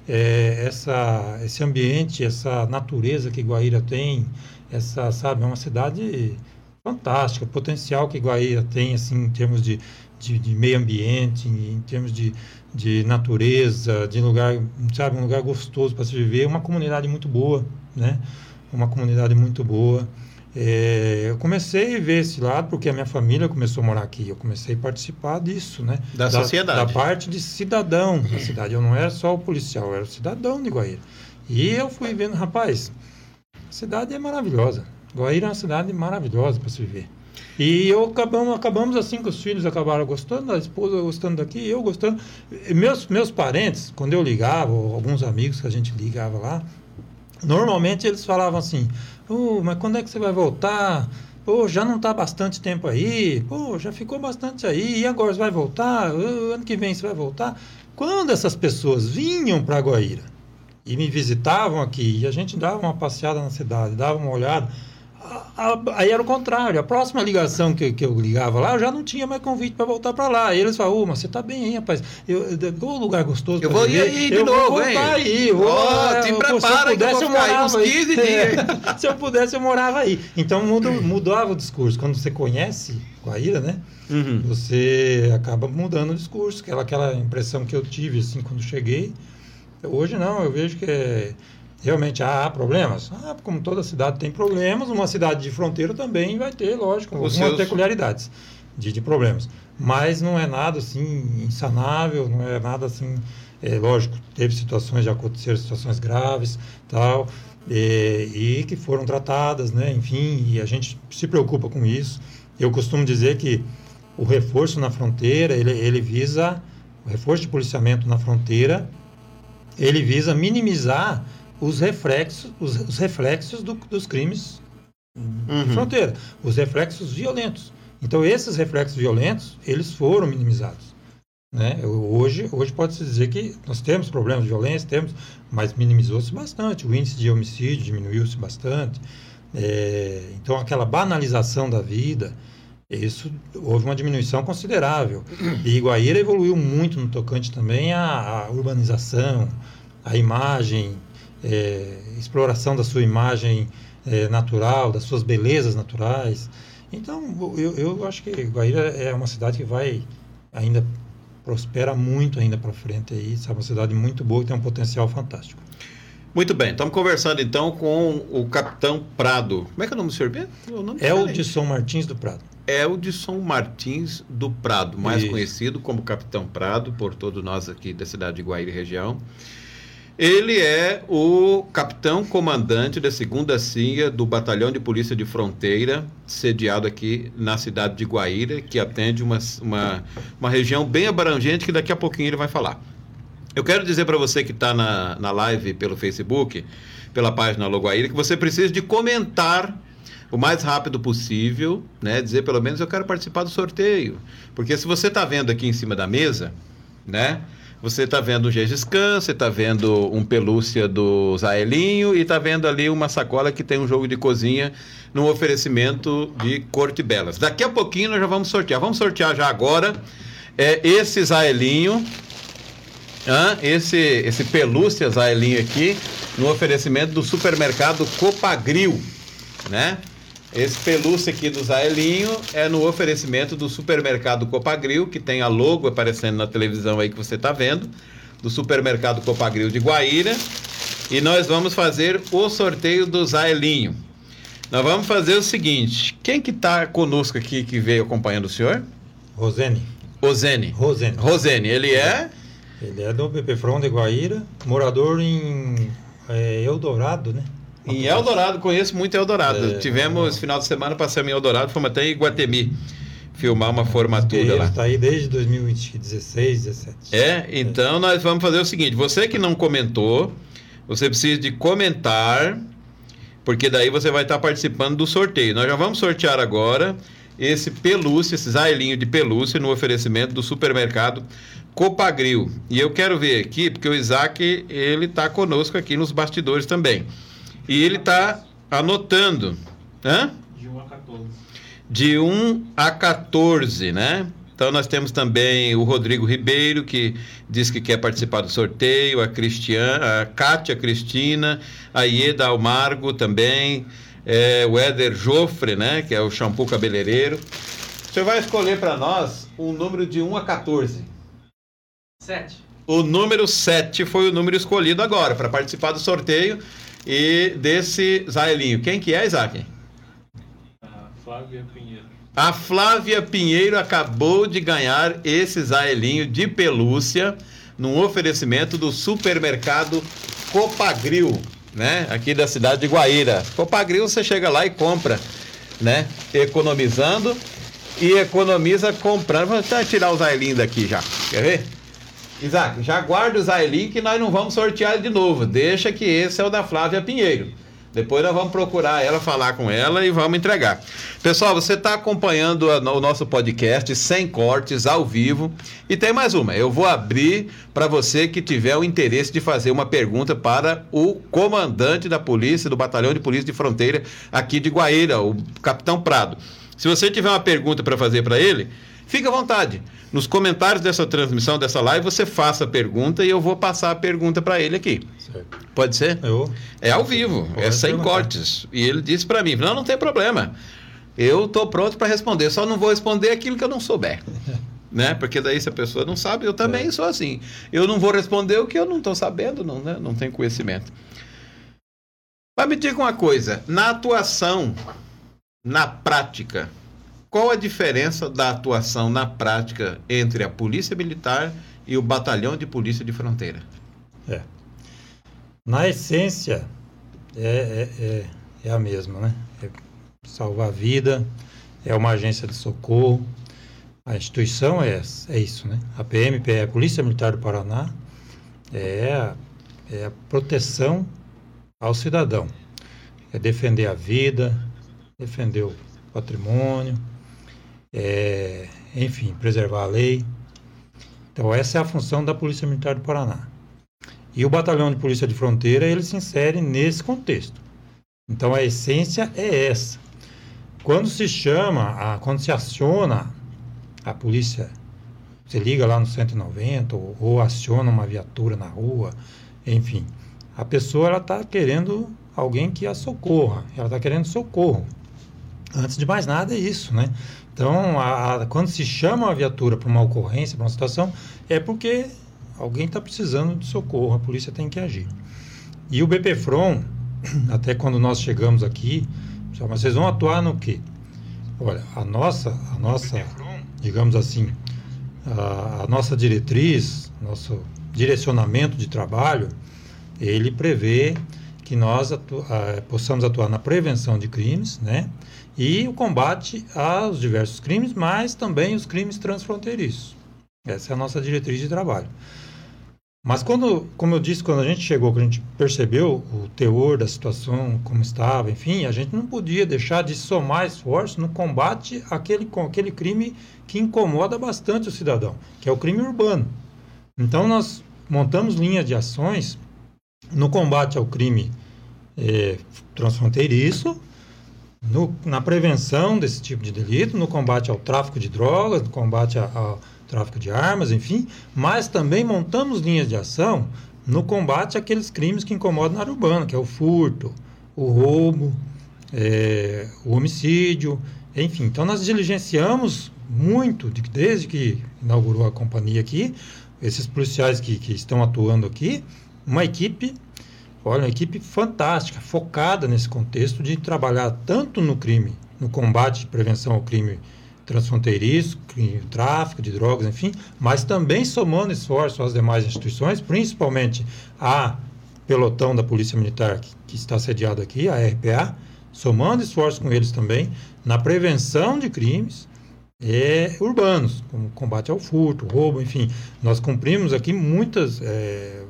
é, essa esse ambiente, essa natureza que Guaíra tem, essa sabe, é uma cidade fantástica, potencial que Guaíra tem assim em termos de de, de meio ambiente, em termos de, de natureza, de lugar, sabe, um lugar gostoso para se viver, uma comunidade muito boa, né? Uma comunidade muito boa. É, eu comecei a ver esse lado porque a minha família começou a morar aqui. Eu comecei a participar disso, né? Da, da sociedade. Da parte de cidadão da cidade. Eu não era só o policial, eu era o cidadão de Guaíra. E eu fui vendo, rapaz, a cidade é maravilhosa. Guaíra é uma cidade maravilhosa para se viver. E eu acabamos, acabamos assim que os filhos acabaram gostando, a esposa gostando daqui, eu gostando. Meus, meus parentes, quando eu ligava, alguns amigos que a gente ligava lá, normalmente eles falavam assim: oh, mas quando é que você vai voltar? Pô, já não está bastante tempo aí, pô, já ficou bastante aí, e agora você vai voltar? Ano que vem você vai voltar? Quando essas pessoas vinham para Guaíra e me visitavam aqui, e a gente dava uma passeada na cidade, dava uma olhada aí era o contrário. A próxima ligação que, que eu ligava lá, eu já não tinha mais convite para voltar para lá. E eles falaram, oh, mas você tá bem aí, rapaz. Eu, eu, um lugar gostoso Eu vou ir aí de eu novo, vou hein? aí. Vou, oh, te prepara se eu pudesse, eu, morava uns 15 aí. dias. se eu pudesse, eu morava aí. Então mudou, mudava o discurso. Quando você conhece Guaíra, né? Uhum. Você acaba mudando o discurso. Aquela, aquela impressão que eu tive, assim, quando cheguei. Hoje não, eu vejo que é realmente há problemas? Ah, como toda cidade tem problemas, uma cidade de fronteira também vai ter, lógico, Os algumas seus... peculiaridades de, de, problemas. Mas não é nada assim insanável, não é nada assim. É, lógico, teve situações, já aconteceram situações graves, tal, e, e que foram tratadas, né? Enfim, e a gente se preocupa com isso. Eu costumo dizer que o reforço na fronteira, ele, ele visa, o reforço de policiamento na fronteira, ele visa minimizar os reflexos, os, os reflexos do, dos crimes uhum. de fronteira, os reflexos violentos. Então, esses reflexos violentos, eles foram minimizados. Né? Hoje, hoje pode-se dizer que nós temos problemas de violência, temos, mas minimizou-se bastante. O índice de homicídio diminuiu-se bastante. É, então, aquela banalização da vida, isso houve uma diminuição considerável. E Iguaíra evoluiu muito no tocante também à, à urbanização, à imagem é, exploração da sua imagem é, natural, das suas belezas naturais. Então, eu, eu acho que Guaíra é uma cidade que vai ainda prospera muito ainda para frente aí, é uma cidade muito boa e tem um potencial fantástico. Muito bem, estamos conversando então com o capitão Prado. Como é que é o nome do senhor mesmo? É o de São Martins do Prado. É o de São Martins do Prado, mais Isso. conhecido como Capitão Prado por todos nós aqui da cidade de Guaíra região. Ele é o capitão comandante da segunda CIA do Batalhão de Polícia de Fronteira, sediado aqui na cidade de Guaíra, que atende uma, uma, uma região bem abrangente que daqui a pouquinho ele vai falar. Eu quero dizer para você que está na, na live pelo Facebook, pela página Loguaíra, que você precisa de comentar o mais rápido possível, né? Dizer pelo menos eu quero participar do sorteio. Porque se você está vendo aqui em cima da mesa, né? Você está vendo um Gengis Khan, você está vendo um pelúcia do Zaelinho e está vendo ali uma sacola que tem um jogo de cozinha num oferecimento de Corte Belas. Daqui a pouquinho nós já vamos sortear. Vamos sortear já agora é, esse Zaelinho, esse, esse pelúcia Zaelinho aqui, no oferecimento do supermercado Copagril, né? Esse pelúcia aqui do Zaelinho é no oferecimento do supermercado Copagril, que tem a logo aparecendo na televisão aí que você está vendo, do supermercado Copagril de Guaíra. E nós vamos fazer o sorteio do Zaelinho. Nós vamos fazer o seguinte: quem que está conosco aqui que veio acompanhando o senhor? Rosene. Rosene. Rosene. Rosene, ele é? Ele é do PP Front de Guaíra, morador em é, Eldorado, né? Em Eldorado, conheço muito Eldorado. É, Tivemos, é. final de semana, passamos em Eldorado, fomos até em Guatemi filmar uma formatura lá. Está aí desde 2016, 17. É, então nós vamos fazer o seguinte: você que não comentou, você precisa de comentar, porque daí você vai estar participando do sorteio. Nós já vamos sortear agora esse pelúcia, esse zailinho de pelúcia no oferecimento do supermercado Copagril. E eu quero ver aqui, porque o Isaac, ele está conosco aqui nos bastidores também. E ele está anotando. Hã? De 1 a 14. De 1 a 14, né? Então nós temos também o Rodrigo Ribeiro, que diz que quer participar do sorteio, a Cristiana, a Kátia Cristina, a Ieda Almargo também, é, o Éder Jofre, né? Que é o shampoo cabeleireiro. Você vai escolher para nós um número de 1 a 14. 7. O número 7 foi o número escolhido agora para participar do sorteio. E desse Zaelinho, quem que é, Isaac? A Flávia Pinheiro. A Flávia Pinheiro acabou de ganhar esse Zaelinho de pelúcia num oferecimento do supermercado Copagril, né? Aqui da cidade de Guaíra. Copagril você chega lá e compra, né? Economizando e economiza comprando. Vou até tirar o Zaelinho daqui já. Quer ver? Isaac, já guarda o Zaelin que nós não vamos sortear de novo. Deixa que esse é o da Flávia Pinheiro. Depois nós vamos procurar ela, falar com ela e vamos entregar. Pessoal, você está acompanhando a, o nosso podcast sem cortes, ao vivo. E tem mais uma. Eu vou abrir para você que tiver o interesse de fazer uma pergunta para o comandante da polícia, do Batalhão de Polícia de Fronteira aqui de Guaíra, o Capitão Prado. Se você tiver uma pergunta para fazer para ele, fique à vontade. Nos comentários dessa transmissão, dessa live, você faça a pergunta e eu vou passar a pergunta para ele aqui. Certo. Pode ser? Eu. É ao vivo, é sem cortes. E ele disse para mim: não, não tem problema. Eu estou pronto para responder, só não vou responder aquilo que eu não souber. né? Porque daí se a pessoa não sabe, eu também é. sou assim. Eu não vou responder o que eu não estou sabendo, não, né? não tenho conhecimento. Mas me diga uma coisa, na atuação, na prática, qual a diferença da atuação na prática entre a Polícia Militar e o Batalhão de Polícia de Fronteira? É. Na essência, é, é, é, é a mesma, né? É salvar a vida, é uma agência de socorro. A instituição é, é isso, né? A PMP é a Polícia Militar do Paraná, é a, é a proteção ao cidadão. É defender a vida, defender o patrimônio, é, enfim, preservar a lei. Então, essa é a função da Polícia Militar do Paraná. E o Batalhão de Polícia de Fronteira, ele se insere nesse contexto. Então, a essência é essa. Quando se chama, a, quando se aciona a polícia, você liga lá no 190 ou, ou aciona uma viatura na rua, enfim, a pessoa ela está querendo alguém que a socorra, ela está querendo socorro. Antes de mais nada é isso, né? Então, a, a, quando se chama a viatura para uma ocorrência, para uma situação, é porque alguém está precisando de socorro, a polícia tem que agir. E o BPFROM, até quando nós chegamos aqui, mas vocês vão atuar no quê? Olha, a nossa, a nossa, digamos assim, a, a nossa diretriz, nosso direcionamento de trabalho, ele prevê que nós atu possamos atuar na prevenção de crimes, né? E o combate aos diversos crimes, mas também os crimes transfronteiriços. Essa é a nossa diretriz de trabalho. Mas quando, como eu disse, quando a gente chegou, quando a gente percebeu o teor da situação, como estava, enfim, a gente não podia deixar de somar esforço no combate àquele, aquele crime que incomoda bastante o cidadão, que é o crime urbano. Então nós montamos linhas de ações no combate ao crime é, transfronteiriço, no, na prevenção desse tipo de delito, no combate ao tráfico de drogas, no combate ao tráfico de armas, enfim, mas também montamos linhas de ação no combate àqueles crimes que incomodam na área urbana, que é o furto, o roubo, é, o homicídio, enfim. Então nós diligenciamos muito, desde que inaugurou a companhia aqui, esses policiais que, que estão atuando aqui, uma equipe Olha, uma equipe fantástica, focada nesse contexto de trabalhar tanto no crime, no combate e prevenção ao crime transfronteiriço, crime, tráfico de drogas, enfim, mas também somando esforço às demais instituições, principalmente a pelotão da Polícia Militar que, que está sediado aqui, a RPA, somando esforço com eles também na prevenção de crimes é, urbanos, como combate ao furto, roubo, enfim. Nós cumprimos aqui muitas é,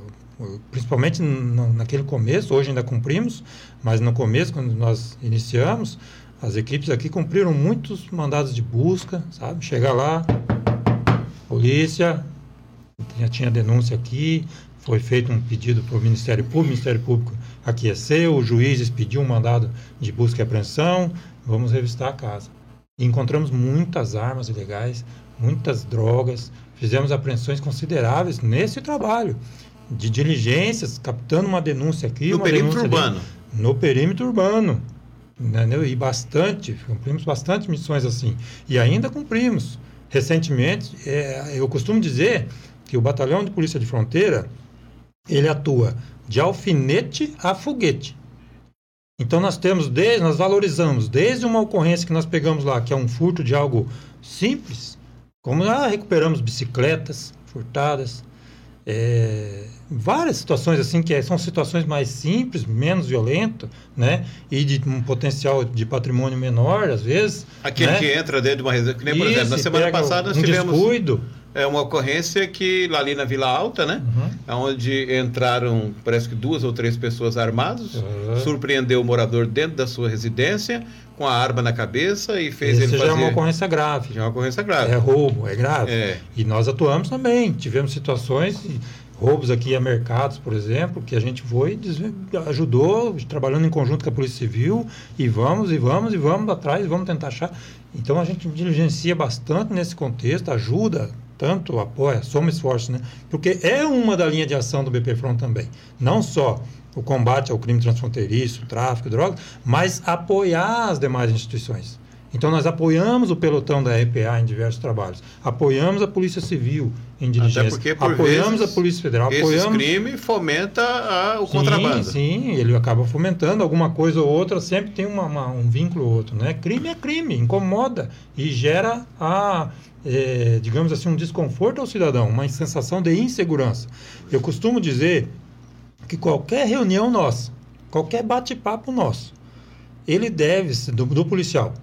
principalmente naquele começo, hoje ainda cumprimos, mas no começo, quando nós iniciamos, as equipes aqui cumpriram muitos mandados de busca, sabe? Chegar lá, polícia, já tinha denúncia aqui, foi feito um pedido para o Ministério Público, o Ministério Público aqueceu, o juiz expediu um mandado de busca e apreensão, vamos revistar a casa. E encontramos muitas armas ilegais, muitas drogas, fizemos apreensões consideráveis nesse trabalho de diligências, captando uma denúncia aqui. No perímetro urbano. Ali, no perímetro urbano. Entendeu? E bastante, cumprimos bastante missões assim. E ainda cumprimos. Recentemente, é, eu costumo dizer que o Batalhão de Polícia de Fronteira, ele atua de alfinete a foguete. Então nós temos, desde, nós valorizamos desde uma ocorrência que nós pegamos lá, que é um furto de algo simples, como já recuperamos bicicletas furtadas, é, várias situações assim que são situações mais simples, menos violentas, né? E de um potencial de patrimônio menor, às vezes. Aquele né? que entra dentro de uma reserva, que nem, por Isso, exemplo, na semana passada nós um tivemos descuido, É uma ocorrência que lá ali na Vila Alta, né? Uhum. Onde entraram, parece que duas ou três pessoas armadas, uhum. surpreendeu o morador dentro da sua residência com a arma na cabeça e fez Isso ele fazer... já é uma ocorrência grave. Já é uma ocorrência grave. É roubo, é grave. É. E nós atuamos também. Tivemos situações roubos aqui a mercados, por exemplo, que a gente foi ajudou, trabalhando em conjunto com a Polícia Civil, e vamos, e vamos, e vamos atrás, vamos tentar achar. Então a gente diligencia bastante nesse contexto, ajuda, tanto apoia, soma esforço, né? Porque é uma da linha de ação do BP Front também. Não só o combate ao crime transfronteiriço, tráfico, drogas, mas apoiar as demais instituições. Então, nós apoiamos o pelotão da EPA em diversos trabalhos, apoiamos a Polícia Civil em diligência, Até porque, por apoiamos vezes, a Polícia Federal, apoiamos... crime fomenta a, o sim, contrabando. Sim, ele acaba fomentando alguma coisa ou outra, sempre tem uma, uma, um vínculo ou outro. Né? Crime é crime, incomoda e gera, a, é, digamos assim, um desconforto ao cidadão, uma sensação de insegurança. Eu costumo dizer que qualquer reunião nossa, qualquer bate-papo nosso, ele deve, do, do policial,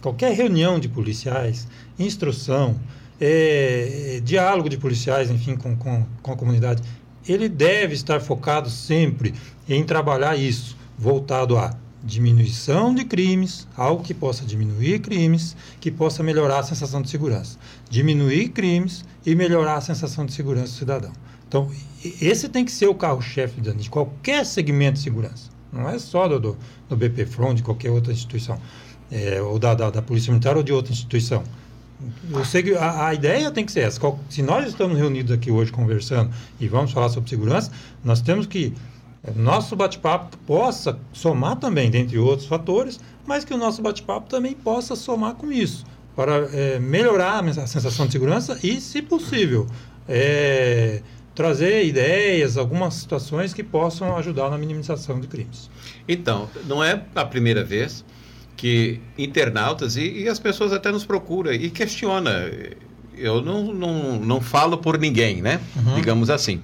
qualquer reunião de policiais, instrução, é, diálogo de policiais, enfim, com, com, com a comunidade, ele deve estar focado sempre em trabalhar isso, voltado à diminuição de crimes, algo que possa diminuir crimes, que possa melhorar a sensação de segurança. Diminuir crimes e melhorar a sensação de segurança do cidadão. Então, esse tem que ser o carro-chefe de qualquer segmento de segurança. Não é só do, do, do BP Front, de qualquer outra instituição é, ou da, da, da, Polícia Militar ou de outra instituição. Eu sei que a, a, ideia tem que ser essa. Se nós estamos reunidos aqui hoje conversando e vamos falar sobre segurança, nós temos que é, nosso bate-papo possa somar também, dentre outros fatores, mas que o nosso bate-papo também possa somar com isso, para é, melhorar a sensação de segurança e, se possível, é, trazer ideias, algumas situações que possam ajudar na minimização de crimes. Então, não é a primeira vez que internautas e, e, as pessoas até nos procuram e questiona. Eu não, não, não falo por ninguém, né? Uhum. Digamos assim.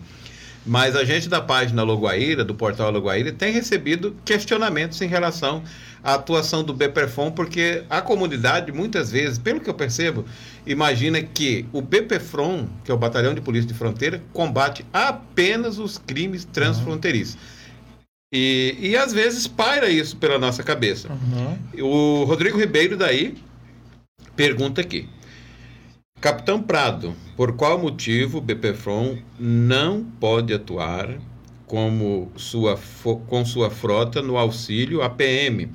Mas a gente da página Loguaíra, do portal Loguaíra, tem recebido questionamentos em relação à atuação do BPFON, porque a comunidade, muitas vezes, pelo que eu percebo, imagina que o BPFRON, que é o Batalhão de Polícia de Fronteira, combate apenas os crimes transfronteiriços. Uhum. E, e às vezes paira isso pela nossa cabeça. Uhum. O Rodrigo Ribeiro daí pergunta aqui. Capitão Prado, por qual motivo o BPFRON não pode atuar como sua, com sua frota no auxílio APM?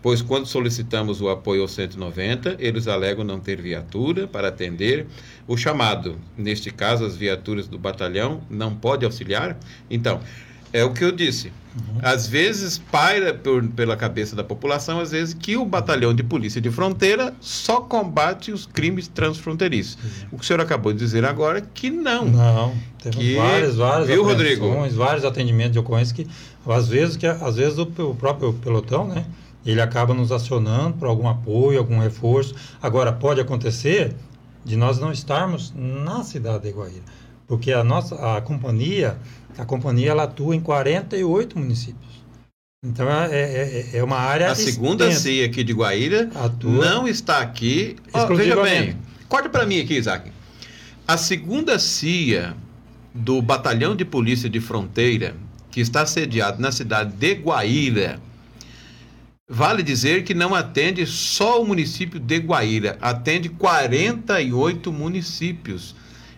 Pois quando solicitamos o apoio ao 190, eles alegam não ter viatura para atender o chamado. Neste caso, as viaturas do batalhão não pode auxiliar? Então, é o que eu disse. Uhum. Às vezes paira por, pela cabeça da população, às vezes, que o batalhão de polícia de fronteira só combate os crimes transfronteiriços. Uhum. O que o senhor acabou de dizer agora que não. Não. Temos que... várias, várias Viu, Rodrigo? vários atendimentos de ocorrência que, às vezes, que, às vezes o, o próprio pelotão, né? Ele acaba nos acionando para algum apoio, algum reforço. Agora, pode acontecer de nós não estarmos na cidade de Iguaíra, porque a nossa a companhia a companhia ela atua em 48 municípios. Então é, é, é, é uma área. A segunda CIA aqui de Guaíra atua não está aqui. Oh, veja bem, corta para mim aqui, Isaac. A segunda CIA do Batalhão de Polícia de Fronteira, que está sediado na cidade de Guaíra, vale dizer que não atende só o município de Guaíra, atende 48 municípios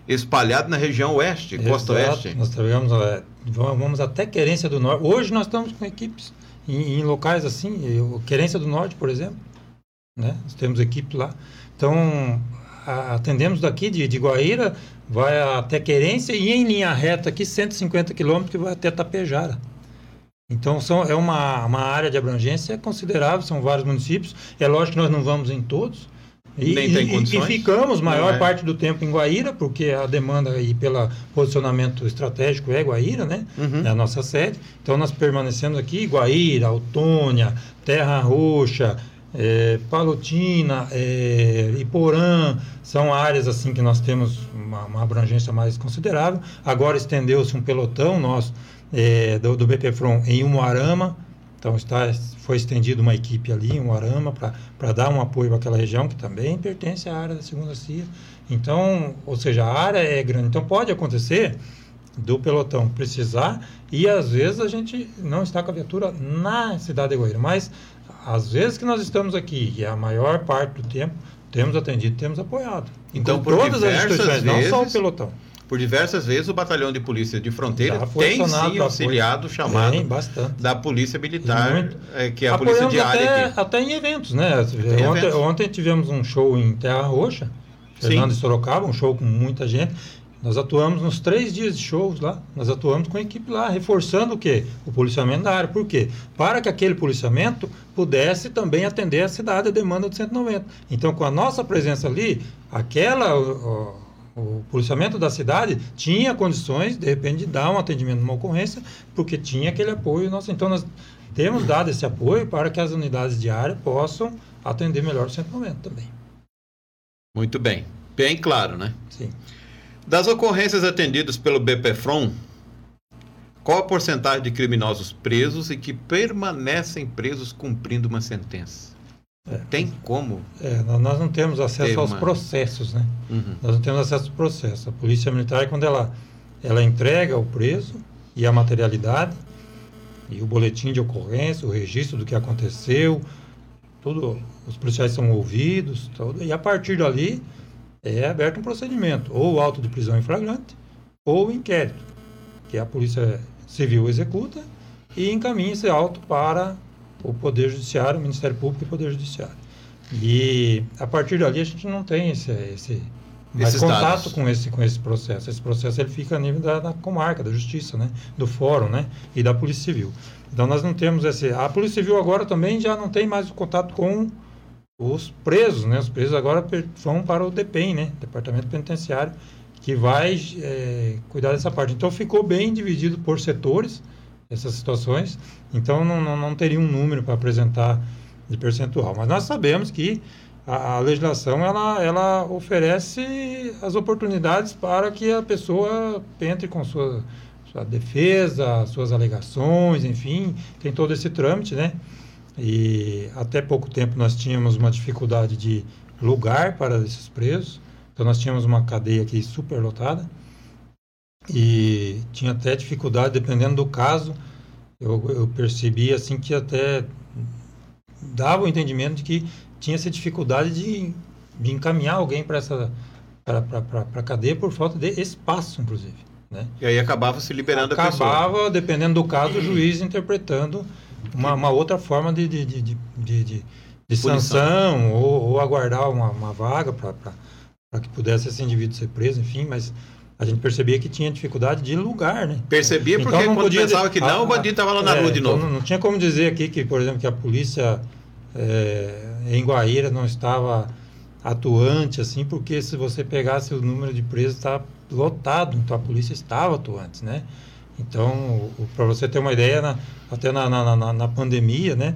espalhado na região oeste, Exato. costa oeste. Nós trabalhamos, é, vamos até Querência do Norte. Hoje nós estamos com equipes em, em locais assim, Querência do Norte, por exemplo. Né? Nós temos equipe lá. Então, a, atendemos daqui de, de Guaíra, vai até Querência e em linha reta aqui, 150 quilômetros, que vai até Tapejara. Então, são, é uma, uma área de abrangência considerável, são vários municípios. É lógico que nós não vamos em todos, e, Nem tem condições. E, ficamos maior é. parte do tempo em Guaíra, porque a demanda aí pelo posicionamento estratégico é Guaíra, né? Uhum. É a nossa sede. Então nós permanecemos aqui, Guaíra, Autônia, Terra Roxa, é, Palotina, é, Iporã, são áreas assim que nós temos uma, uma abrangência mais considerável. Agora estendeu-se um pelotão nosso é, do, do BPFRON em Umuarama, Então está, foi estendido uma equipe ali, um arama, para dar um apoio para aquela região que também pertence à área da segunda CIA. Então, ou seja, a área é grande. Então pode acontecer do pelotão precisar e às vezes a gente não está com a viatura na cidade de Goiânia, mas às vezes que nós estamos aqui, e a maior parte do tempo, temos atendido, temos apoiado. Então, por todas as instituições, vezes, não só o pelotão. Por diversas vezes o batalhão de polícia de fronteira tem sim auxiliado chamado tem, da polícia militar, é, que é a Apoiamos polícia diária até, aqui. até em eventos, né? Ontem, ontem, tivemos um show em Terra Roxa, Fernando sim. e Sorocaba, um show com muita gente. Nós atuamos nos três dias de shows lá, nós atuamos com a equipe lá, reforçando o quê? O policiamento da área. Por quê? Para que aquele policiamento pudesse também atender a cidade, a demanda do 190. Então, com a nossa presença ali, aquela... O, o policiamento da cidade tinha condições, de repente, de dar um atendimento numa ocorrência, porque tinha aquele apoio nosso. Então, nós temos dado esse apoio para que as unidades de área possam atender melhor o 190 também. Muito bem. Bem claro, né? Sim. Das ocorrências atendidas pelo BPFROM, qual a porcentagem de criminosos presos e que permanecem presos cumprindo uma sentença? É, Tem como? É, nós não temos acesso aos uma... processos, né? Uhum. Nós não temos acesso aos processos. A polícia militar, quando ela, ela entrega o preso e a materialidade, e o boletim de ocorrência, o registro do que aconteceu, tudo, os policiais são ouvidos, tudo, e a partir dali é aberto um procedimento, ou auto de prisão em flagrante, ou inquérito, que a Polícia Civil executa e encaminha esse auto para o Poder Judiciário, o Ministério Público e o Poder Judiciário. E a partir dali a gente não tem esse, esse mais contato com esse, com esse processo. Esse processo ele fica a nível da, da, comarca, da justiça, né? do fórum né? e da Polícia Civil. Então nós não temos esse. A Polícia Civil agora também já não tem mais o contato com os presos, né? Os presos agora vão para o DEPEN, né? Departamento Penitenciário, que vai é, cuidar dessa parte. Então ficou bem dividido por setores essas situações. Então não, não, não teria um número para apresentar de percentual. Mas nós sabemos que a, a, legislação ela, ela oferece as oportunidades para que a pessoa entre com sua, sua defesa, suas alegações, enfim, tem todo esse trâmite, né? E até pouco tempo nós tínhamos uma dificuldade de lugar para esses presos. Então nós tínhamos uma cadeia aqui super lotada e tinha até dificuldade, dependendo do caso, eu, eu percebi assim que até dava o entendimento de que tinha essa dificuldade de, de encaminhar alguém para essa para a cadeia por falta de espaço, inclusive. Né? E aí acabava se liberando acabava, a pessoa. Acabava, dependendo do caso, o juiz interpretando uma, uma outra forma de, de, de, de, de, de sanção ou, ou, aguardar uma, uma vaga para que pudesse esse indivíduo ser preso, enfim, mas a gente percebia que tinha dificuldade de lugar, né? Percebia então, porque quando podia pensava que não, o bandido estava lá na é, rua de novo. Então não, não, tinha como dizer aqui que, por exemplo, que a polícia é, em Guaíra não estava atuante, assim, porque se você pegasse o número de presos, está lotado, então a polícia estava atuante, né? Então, para você ter uma ideia, na, até na, na, na, na pandemia, né?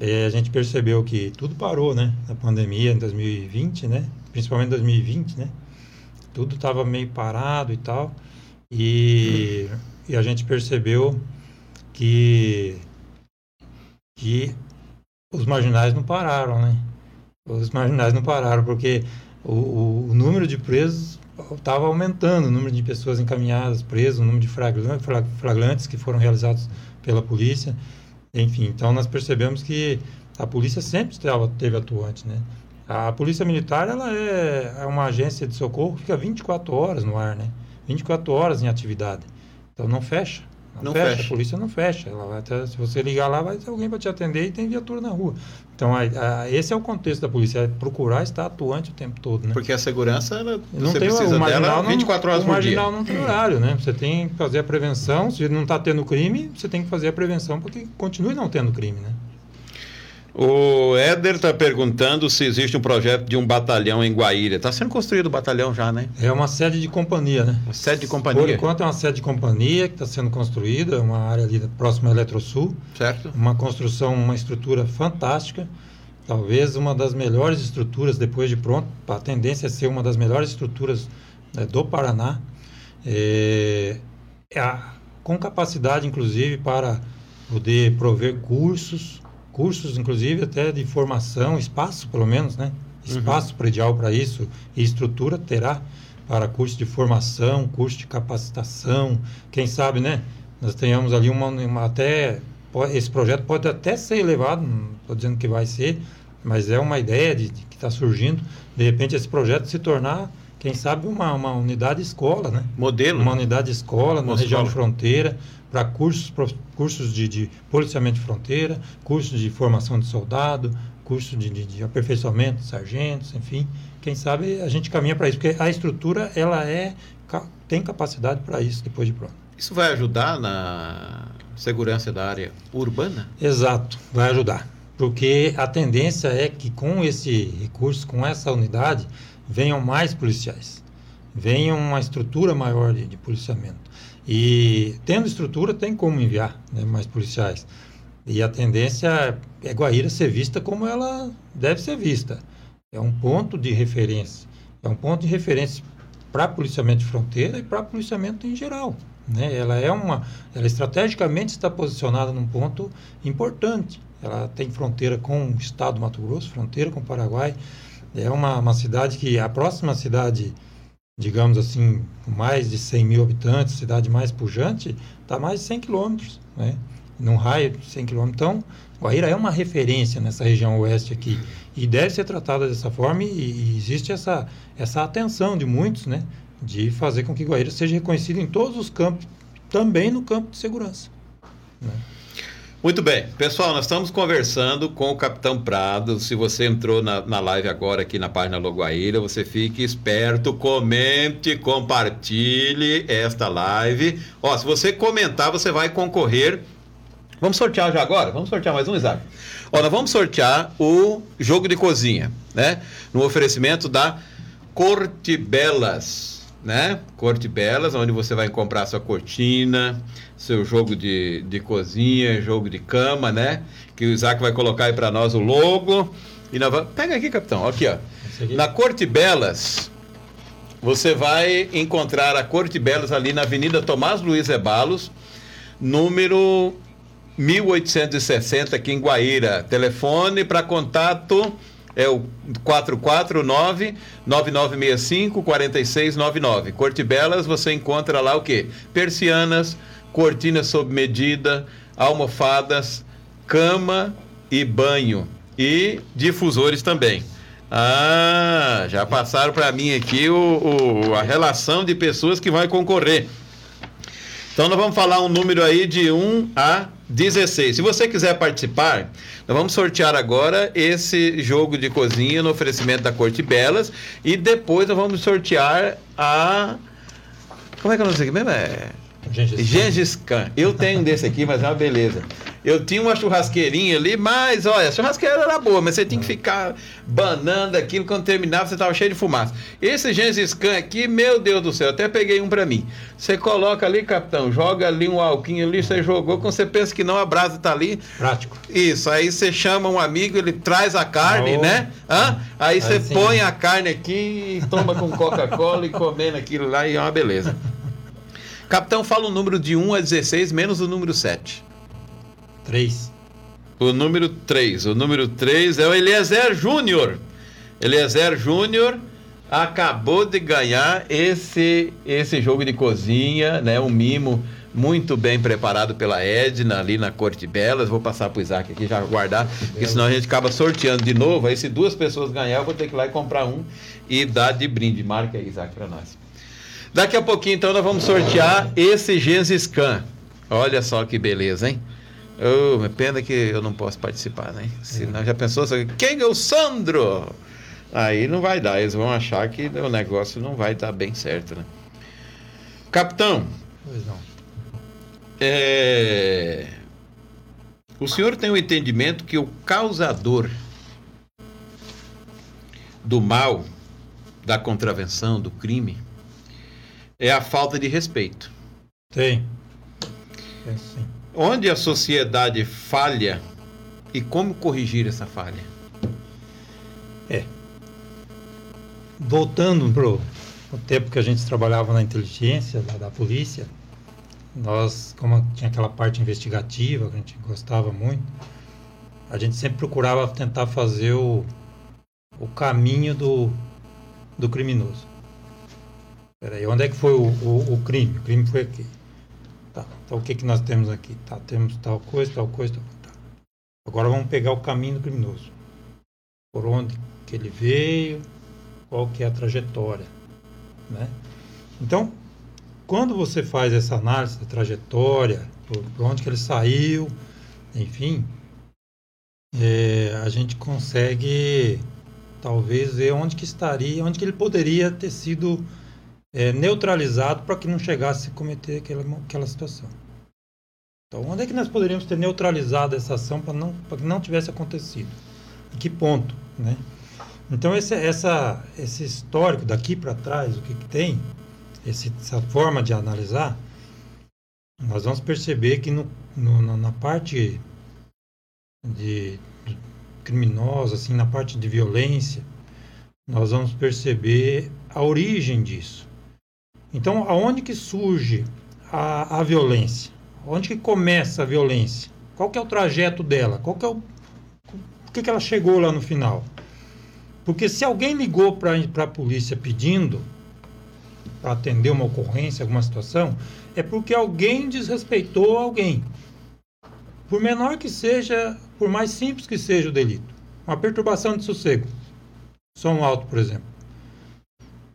É, a gente percebeu que tudo parou, né? Na pandemia, em 2020, né? Principalmente em 2020, né? Tudo estava meio parado e tal. E, e a gente percebeu que, que os marginais não pararam, né? Os marginais não pararam, porque o, o número de presos estava aumentando o número de pessoas encaminhadas, presas, o número de flagrantes que foram realizados pela polícia. Enfim, então nós percebemos que a polícia sempre estava, teve atuante, né? A polícia militar, ela é, é uma agência de socorro que fica 24 horas no ar, né? 24 horas em atividade. Então não fecha. Não, não fecha. fecha. A polícia não fecha. Ela vai ter, se você ligar lá, vai ter alguém para te atender e tem viatura na rua. Então, a, a, esse é o contexto da polícia, é procurar estar atuante o tempo todo, né? Porque a segurança, ela, não você tem, precisa dela 24 horas por dia. O marginal não tem horário, né? Você tem que fazer a prevenção. Se não está tendo crime, você tem que fazer a prevenção para que continue não tendo crime, né? O Éder está perguntando se existe um projeto de um batalhão em Guaíra. Está sendo construído o batalhão já, né? É uma sede de companhia, né? Uma sede de companhia? Por enquanto é uma sede de companhia que está sendo construída, uma área ali próxima ao Eletrosul. Certo. Uma construção, uma estrutura fantástica. Talvez uma das melhores estruturas depois de pronto. A tendência é ser uma das melhores estruturas né, do Paraná. É, é a, com capacidade, inclusive, para poder prover cursos, cursos inclusive até de formação, espaço pelo menos, né? Espaço uhum. predial para isso e estrutura terá para curso de formação, curso de capacitação, quem sabe, né? Nós tenhamos ali uma, uma até esse projeto pode até ser elevado, não estou dizendo que vai ser, mas é uma ideia de, de que está surgindo. De repente, esse projeto se tornar, quem sabe, uma, uma unidade escola, né? Modelo. Uma unidade escola na região escola. de fronteira, para cursos, cursos de, de, policiamento de fronteira, cursos de formação de soldado, curso de, de, de aperfeiçoamento de sargentos, enfim. Quem sabe a gente caminha para isso, porque a estrutura ela é tem capacidade para isso depois de pronto. Isso vai ajudar na segurança da área urbana? Exato, vai ajudar porque a tendência é que com esse recurso, com essa unidade, venham mais policiais, venha uma estrutura maior de, de policiamento. E tendo estrutura, tem como enviar né, mais policiais. E a tendência é Guaíra ser vista como ela deve ser vista. É um ponto de referência. É um ponto de referência para policiamento de fronteira e para policiamento em geral. Né? Ela é uma, ela estrategicamente está posicionada num ponto importante. Ela tem fronteira com o estado do Mato Grosso, fronteira com o Paraguai. É uma, uma cidade que a próxima cidade, digamos assim, com mais de 100 mil habitantes, cidade mais pujante, está mais de 100 quilômetros, né? num raio de 100 quilômetros. Então, Guaíra é uma referência nessa região oeste aqui e deve ser tratada dessa forma e, e existe essa, essa atenção de muitos, né? de fazer com que Guaíra seja reconhecido em todos os campos, também no campo de segurança. Né? Muito bem, pessoal, nós estamos conversando com o Capitão Prado. Se você entrou na, na live agora aqui na página Loguaíra, você fique esperto, comente, compartilhe esta live. Ó, se você comentar, você vai concorrer. Vamos sortear já agora? Vamos sortear mais um, Isaac? Ó, nós vamos sortear o jogo de cozinha, né? No oferecimento da Corte Belas, né? Corte Belas, onde você vai comprar sua cortina seu jogo de, de cozinha, jogo de cama, né? Que o Isaac vai colocar aí para nós o logo. E nós vamos... Pega aqui, capitão, aqui, ó. Aqui. Na Corte Belas, você vai encontrar a Corte Belas ali na Avenida Tomás Luiz Ebalos, número 1860, aqui em Guaíra. Telefone para contato é o 449 9965 4699. Corte Belas, você encontra lá o quê? Persianas, cortina sob medida, almofadas, cama e banho e difusores também. Ah, já passaram para mim aqui o, o, a relação de pessoas que vai concorrer. Então nós vamos falar um número aí de 1 a 16. Se você quiser participar, nós vamos sortear agora esse jogo de cozinha no oferecimento da Corte Belas e depois nós vamos sortear a como é que eu não sei mesmo? É Gengis Khan. Eu tenho um desse aqui, mas é uma beleza. Eu tinha uma churrasqueirinha ali, mas olha, a churrasqueira era boa, mas você tinha que ficar banando aquilo quando terminava, você estava cheio de fumaça. Esse Gengis Khan aqui, meu Deus do céu, até peguei um para mim. Você coloca ali, capitão, joga ali um alquinho ali, você jogou, quando você pensa que não, a brasa tá ali. Prático. Isso, aí você chama um amigo, ele traz a carne, oh. né? Hã? Aí, aí você sim. põe a carne aqui, toma com Coca-Cola e comendo aquilo lá e é uma beleza. Capitão, fala o número de 1 a 16 menos o número 7. 3. O número 3. O número 3 é o Eliezer Júnior. Eliezer Júnior acabou de ganhar esse, esse jogo de cozinha, né? Um mimo muito bem preparado pela Edna ali na Corte Belas. Vou passar para o Isaac aqui já guardar, porque senão a gente acaba sorteando de novo. Aí se duas pessoas ganhar, eu vou ter que ir lá e comprar um e dar de brinde. Marca aí, Isaac, para nós. Daqui a pouquinho, então, nós vamos sortear esse Gensys Khan. Olha só que beleza, hein? Oh, pena que eu não posso participar, né? Senão é. já pensou, quem é o Sandro? Aí não vai dar, eles vão achar que o negócio não vai dar bem certo, né? Capitão. Pois não. É... O senhor tem o um entendimento que o causador do mal, da contravenção, do crime, é a falta de respeito. Tem. É sim. Onde a sociedade falha e como corrigir essa falha? É. Voltando para o tempo que a gente trabalhava na inteligência da, da polícia, nós, como tinha aquela parte investigativa que a gente gostava muito, a gente sempre procurava tentar fazer o, o caminho do, do criminoso. Peraí, onde é que foi o, o, o crime? O crime foi aqui. Então o que, que nós temos aqui? Tá, temos tal coisa, tal coisa, tal coisa. Tá. Agora vamos pegar o caminho do criminoso. Por onde que ele veio, qual que é a trajetória, né? Então, quando você faz essa análise da trajetória, por, por onde que ele saiu, enfim, é, a gente consegue talvez ver onde que estaria, onde que ele poderia ter sido é, neutralizado para que não chegasse a cometer aquela, aquela situação. Então, onde é que nós poderíamos ter neutralizado essa ação para não, que não tivesse acontecido? Em que ponto, né? Então, esse, essa, esse histórico daqui para trás, o que, que tem, esse, essa forma de analisar, nós vamos perceber que no, no, na parte de, de criminosa, assim, na parte de violência, nós vamos perceber a origem disso. Então, aonde que surge a, a violência? Onde que começa a violência? Qual que é o trajeto dela? Qual que é o por que, que ela chegou lá no final? Porque se alguém ligou para a polícia pedindo para atender uma ocorrência, alguma situação, é porque alguém desrespeitou alguém. Por menor que seja, por mais simples que seja o delito. Uma perturbação de sossego. Som alto, por exemplo.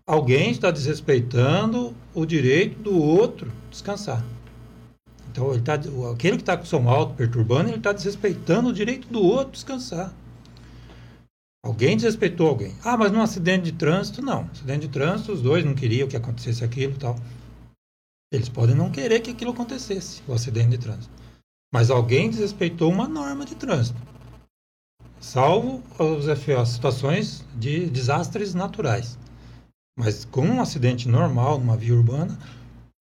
Alguém está desrespeitando o direito do outro descansar. Então, ele tá, aquele que está com som alto perturbando, ele está desrespeitando o direito do outro descansar. Alguém desrespeitou alguém. Ah, mas num acidente de trânsito, não. Acidente de trânsito, os dois não queriam que acontecesse aquilo tal. Eles podem não querer que aquilo acontecesse, o acidente de trânsito. Mas alguém desrespeitou uma norma de trânsito. Salvo as situações de desastres naturais. Mas com um acidente normal, numa via urbana,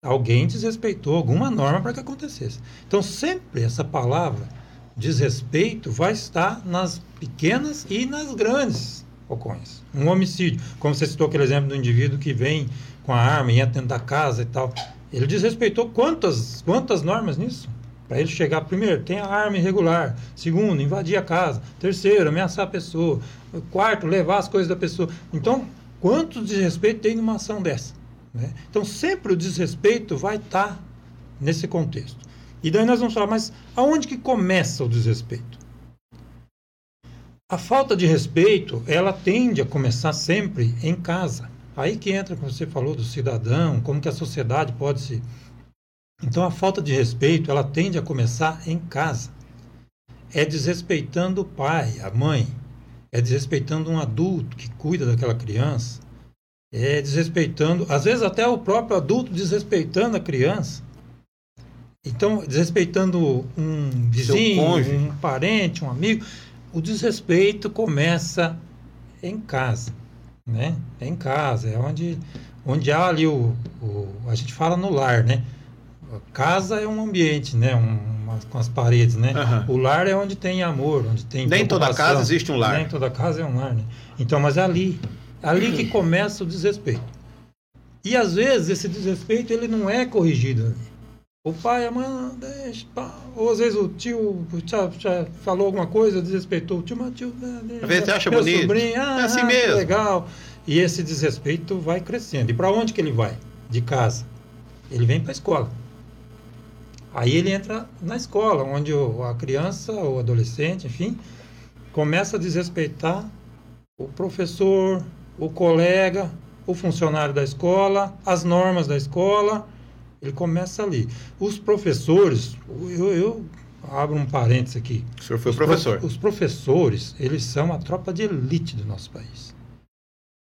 alguém desrespeitou alguma norma para que acontecesse. Então, sempre essa palavra desrespeito vai estar nas pequenas e nas grandes ocorrências. Um homicídio, como você citou aquele exemplo do indivíduo que vem com a arma e entra dentro da casa e tal. Ele desrespeitou quantas, quantas normas nisso? Para ele chegar, primeiro, tem a arma irregular. Segundo, invadir a casa. Terceiro, ameaçar a pessoa. Quarto, levar as coisas da pessoa. Então, quanto desrespeito tem numa ação dessa? Né? Então, sempre o desrespeito vai estar nesse contexto. E daí nós vamos falar, mas aonde que começa o desrespeito? A falta de respeito, ela tende a começar sempre em casa. Aí que entra, como você falou, do cidadão, como que a sociedade pode se... Então, a falta de respeito, ela tende a começar em casa. É desrespeitando o pai, a mãe. É desrespeitando um adulto que cuida daquela criança. É desrespeitando, às vezes até o próprio adulto desrespeitando a criança. Então, desrespeitando um vizinho, um parente, um amigo, o desrespeito começa em casa, né? É em casa, é onde, onde há ali o, o a gente fala no lar, né? A casa é um ambiente, né? Um, com as paredes, né? Uhum. O lar é onde tem amor, onde tem Nem toda casa existe um lar. Nem toda casa é um lar, né? Então, mas é ali, ali que começa o desrespeito. E às vezes esse desrespeito ele não é corrigido. O pai, a mãe, deixa. Pá. Ou às vezes o tio já, já falou alguma coisa, desrespeitou o tio, mas tio. Né, Às vezes você acha bonito. Sobrinho, ah, é assim mesmo. Legal. E esse desrespeito vai crescendo. E para onde que ele vai? De casa. Ele vem para a escola. Aí ele entra na escola, onde a criança, o adolescente, enfim, começa a desrespeitar o professor, o colega, o funcionário da escola, as normas da escola ele começa ali. Os professores, eu, eu abro um parênteses aqui. O senhor foi os professor. Pro, os professores, eles são a tropa de elite do nosso país.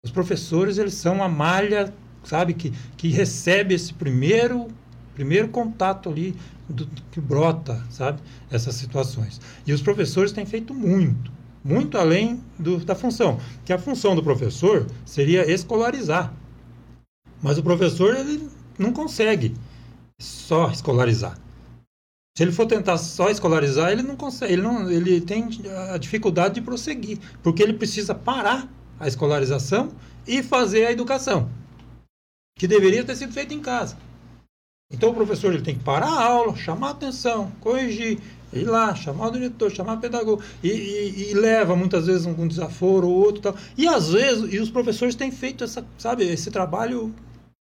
Os professores, eles são a malha, sabe, que, que recebe esse primeiro, primeiro contato ali do, que brota, sabe, essas situações. E os professores têm feito muito, muito além do, da função. Que a função do professor seria escolarizar. Mas o professor, ele não consegue só escolarizar. Se ele for tentar só escolarizar, ele não consegue, ele, não, ele tem a dificuldade de prosseguir, porque ele precisa parar a escolarização e fazer a educação, que deveria ter sido feita em casa. Então o professor ele tem que parar a aula, chamar a atenção, corrigir, ir lá, chamar o diretor, chamar o pedagogo, e, e, e leva muitas vezes um, desaforo ou outro tal. E às vezes, e os professores têm feito essa, sabe, esse trabalho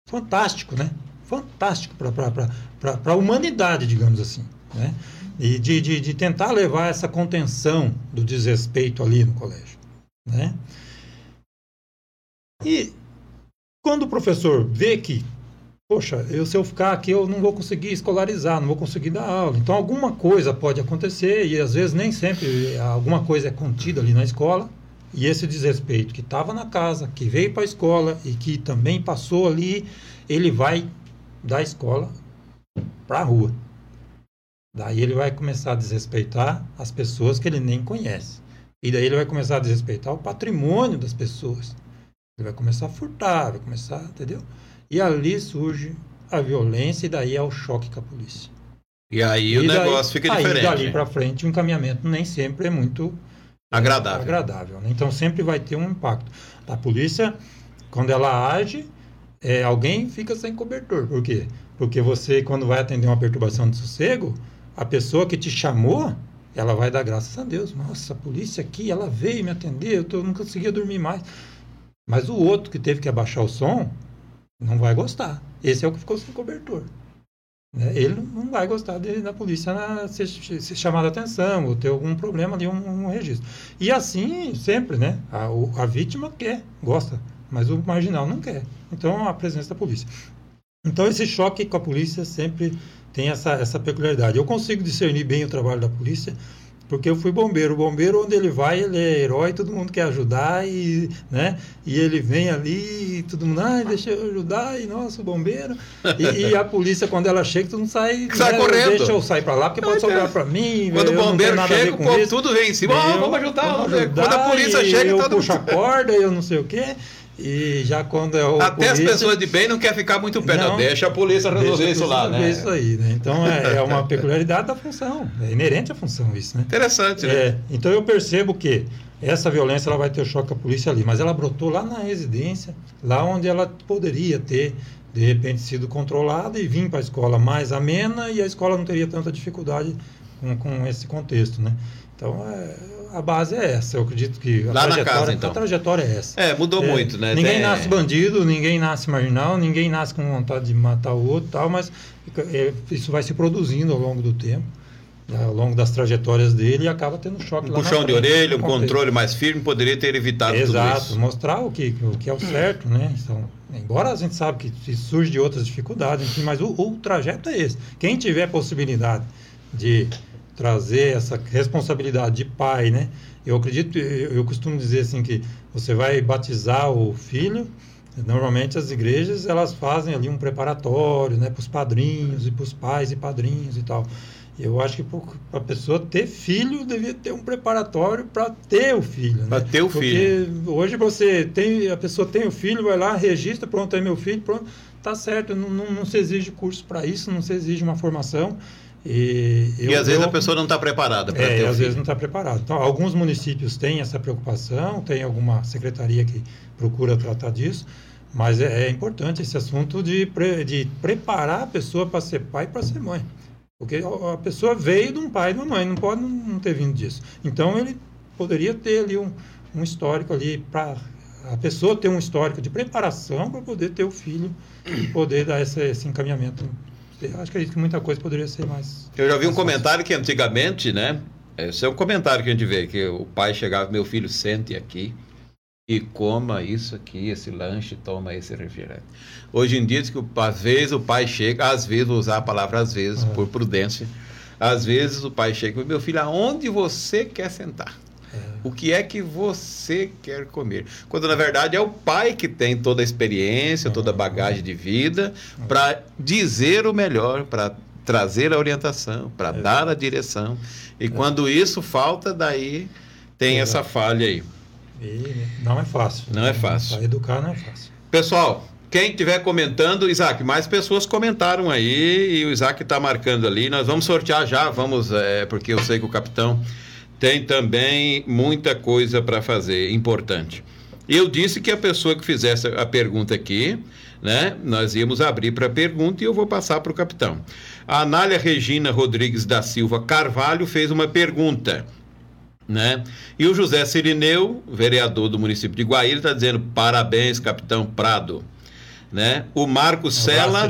fantástico, né? Fantástico para a humanidade, digamos assim. Né? E de, de, de tentar levar essa contenção do desrespeito ali no colégio. Né? E quando o professor vê que poxa, eu, se eu ficar aqui eu não vou conseguir escolarizar, não vou conseguir dar aula. Então alguma coisa pode acontecer e às vezes nem sempre alguma coisa é contida ali na escola. E esse desrespeito que estava na casa, que veio para a escola e que também passou ali, ele vai da escola para a rua. Daí ele vai começar a desrespeitar as pessoas que ele nem conhece. E daí ele vai começar a desrespeitar o patrimônio das pessoas. Ele vai começar a furtar, vai começar, entendeu? E ali surge a violência e daí é o choque com a polícia. E aí e o daí, negócio fica aí, diferente. Dali para frente, o encaminhamento nem sempre é muito agradável. É, agradável né? Então sempre vai ter um impacto. A polícia, quando ela age, é, alguém fica sem cobertor. Por quê? Porque você, quando vai atender uma perturbação de sossego, a pessoa que te chamou, ela vai dar graças a Deus. Nossa, a polícia aqui, ela veio me atender, eu tô, não conseguia dormir mais. Mas o outro que teve que abaixar o som, não vai gostar. Esse é o que ficou sem cobertor. Né? Ele não vai gostar de, da polícia na, ser, ser chamada atenção ou ter algum problema ali, um, um registro. E assim, sempre, né? A, a vítima quer, gosta, mas o marginal não quer. Então, a presença da polícia. Então, esse choque com a polícia sempre tem essa, essa peculiaridade. Eu consigo discernir bem o trabalho da polícia porque eu fui bombeiro. O bombeiro, onde ele vai, ele é herói, todo mundo quer ajudar, e, né? e ele vem ali, e todo mundo, ah, deixa eu ajudar, e nossa, o bombeiro. E, e a polícia, quando ela chega, todo mundo sai, sai né? correndo. Deixa eu sair para lá, porque pode sobrar para mim. Quando o bombeiro chega, o povo tudo vem em cima, oh, vamos ajudar. Vamos ajudar quando a polícia chega, eu todo mundo... a corda, eu não sei o quê. E já quando é o. Até polícia, as pessoas de bem não querem ficar muito perto. Não, deixa a polícia resolver isso lá, né? Isso aí, né? Então é, é, uma peculiaridade da função. É inerente à função isso, né? Interessante, né? É, então eu percebo que essa violência ela vai ter o choque a polícia ali, mas ela brotou lá na residência, lá onde ela poderia ter de repente sido controlada e vir para a escola mais amena e a escola não teria tanta dificuldade com, com esse contexto, né? Então, é, a base é essa. Eu acredito que a, Lá trajetória, na casa, então. a trajetória é essa. É, mudou é, muito, né? Ninguém Tem... nasce bandido, ninguém nasce marginal, ninguém nasce com vontade de matar o outro tal, mas é, isso vai se produzindo ao longo do tempo, né, ao longo das trajetórias dele e acaba tendo choque um puxão de orelha, um controle mais firme poderia ter evitado Exato, tudo isso. mostrar o que, o que é o certo, né? Então, embora a gente sabe que surge de outras dificuldades, enfim, mas o, o trajeto é esse. Quem tiver possibilidade de trazer essa responsabilidade de pai, né? Eu acredito, eu costumo dizer assim que você vai batizar o filho, normalmente as igrejas elas fazem ali um preparatório, né, para os padrinhos e para os pais e padrinhos e tal. Eu acho que para a pessoa ter filho devia ter um preparatório para ter o filho, né? Para ter o Porque filho. hoje você tem, a pessoa tem o filho, vai lá, registra, pronto, é meu filho, pronto, tá certo. Não, não, não se exige curso para isso, não se exige uma formação. E, eu, e às vezes eu, a pessoa não está preparada para é, ter. Às vezes não está preparada. Então, alguns municípios têm essa preocupação, tem alguma secretaria que procura tratar disso, mas é, é importante esse assunto de, pre, de preparar a pessoa para ser pai e para ser mãe. Porque a pessoa veio de um pai e de uma mãe, não pode não ter vindo disso. Então, ele poderia ter ali um, um histórico ali para a pessoa ter um histórico de preparação para poder ter o filho e poder dar esse, esse encaminhamento acho que muita coisa poderia ser mais. Eu já vi um comentário que antigamente, né? Esse é um comentário que a gente vê, que o pai chegava, meu filho, sente aqui e coma isso aqui, esse lanche, toma esse refrigerante. Hoje em dia, diz que às vezes o pai chega, às vezes, vou usar a palavra às vezes, uhum. por prudência, às vezes o pai chega e meu filho, aonde você quer sentar? O que é que você quer comer? Quando na verdade é o pai que tem toda a experiência, toda a bagagem de vida para dizer o melhor, para trazer a orientação, para dar a direção. E quando isso falta, daí tem essa falha aí. E não é fácil. Não é fácil. Para educar não é fácil. Pessoal, quem estiver comentando, Isaac, mais pessoas comentaram aí e o Isaac está marcando ali. Nós vamos sortear já, vamos, é, porque eu sei que o capitão tem também muita coisa para fazer, importante. Eu disse que a pessoa que fizesse a pergunta aqui, né, nós íamos abrir para pergunta e eu vou passar para o capitão. A Anália Regina Rodrigues da Silva Carvalho fez uma pergunta. Né? E o José Sirineu, vereador do município de Guaíra, está dizendo parabéns, capitão Prado. Né? O Marco Sela.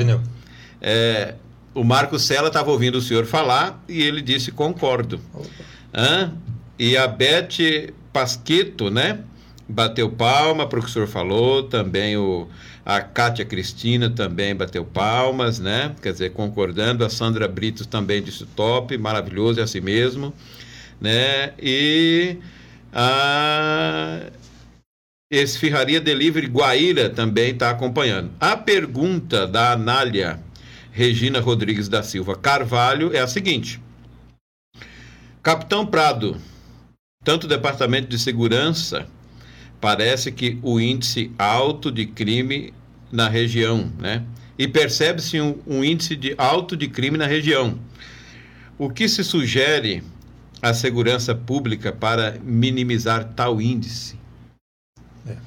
É, o Marco Sela estava ouvindo o senhor falar e ele disse concordo. E a Beth Pasqueto, né? Bateu palma o senhor falou, também o, a Kátia Cristina também bateu palmas, né? Quer dizer, concordando. A Sandra Britos também disse top, maravilhoso, é assim mesmo. Né? E a Esfirraria Delivery Guaíra também está acompanhando. A pergunta da Anália Regina Rodrigues da Silva Carvalho é a seguinte: Capitão Prado, tanto o Departamento de Segurança parece que o índice alto de crime na região, né? E percebe-se um, um, índice de alto de crime na região. O que se sugere à segurança pública para minimizar tal índice? É.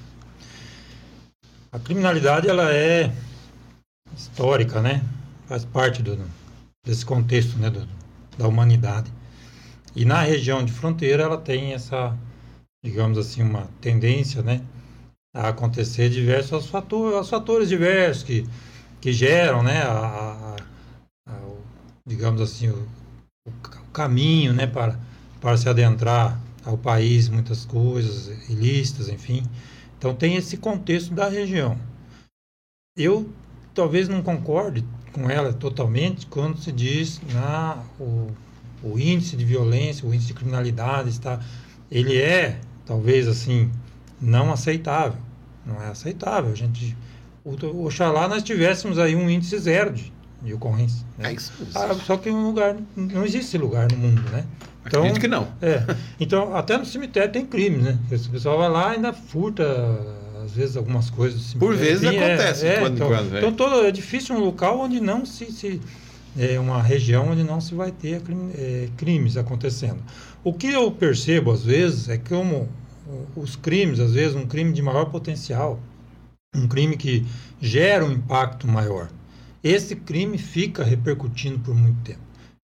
A criminalidade ela é histórica, né? Faz parte do, desse contexto, né, do, da humanidade. E na região de fronteira ela tem essa digamos assim, uma tendência, né, a acontecer diversos fatores, fatores diversos que, que geram, né, a, a, a, o, digamos assim, o, o, caminho, né, para, para se adentrar ao país, muitas coisas ilícitas, enfim. Então tem esse contexto da região. Eu talvez não concorde com ela totalmente quando se diz na o, o índice de violência, o índice de criminalidade está ele é talvez assim, não aceitável. Não é aceitável. A gente, o, oxalá nós tivéssemos aí um índice zero de, de ocorrência. Né? É isso, ah, só que um lugar, não existe esse lugar no mundo, né? Então, Acredito que não. É, então, até no cemitério tem crime, né? O pessoal vai lá e ainda furta, às vezes, algumas coisas. Por vezes é, acontece. É, quando, então, quando, então todo, é difícil um local onde não se, se é uma região onde não se vai ter é, crimes acontecendo. O que eu percebo às vezes é que como os crimes, às vezes um crime de maior potencial, um crime que gera um impacto maior, esse crime fica repercutindo por muito tempo.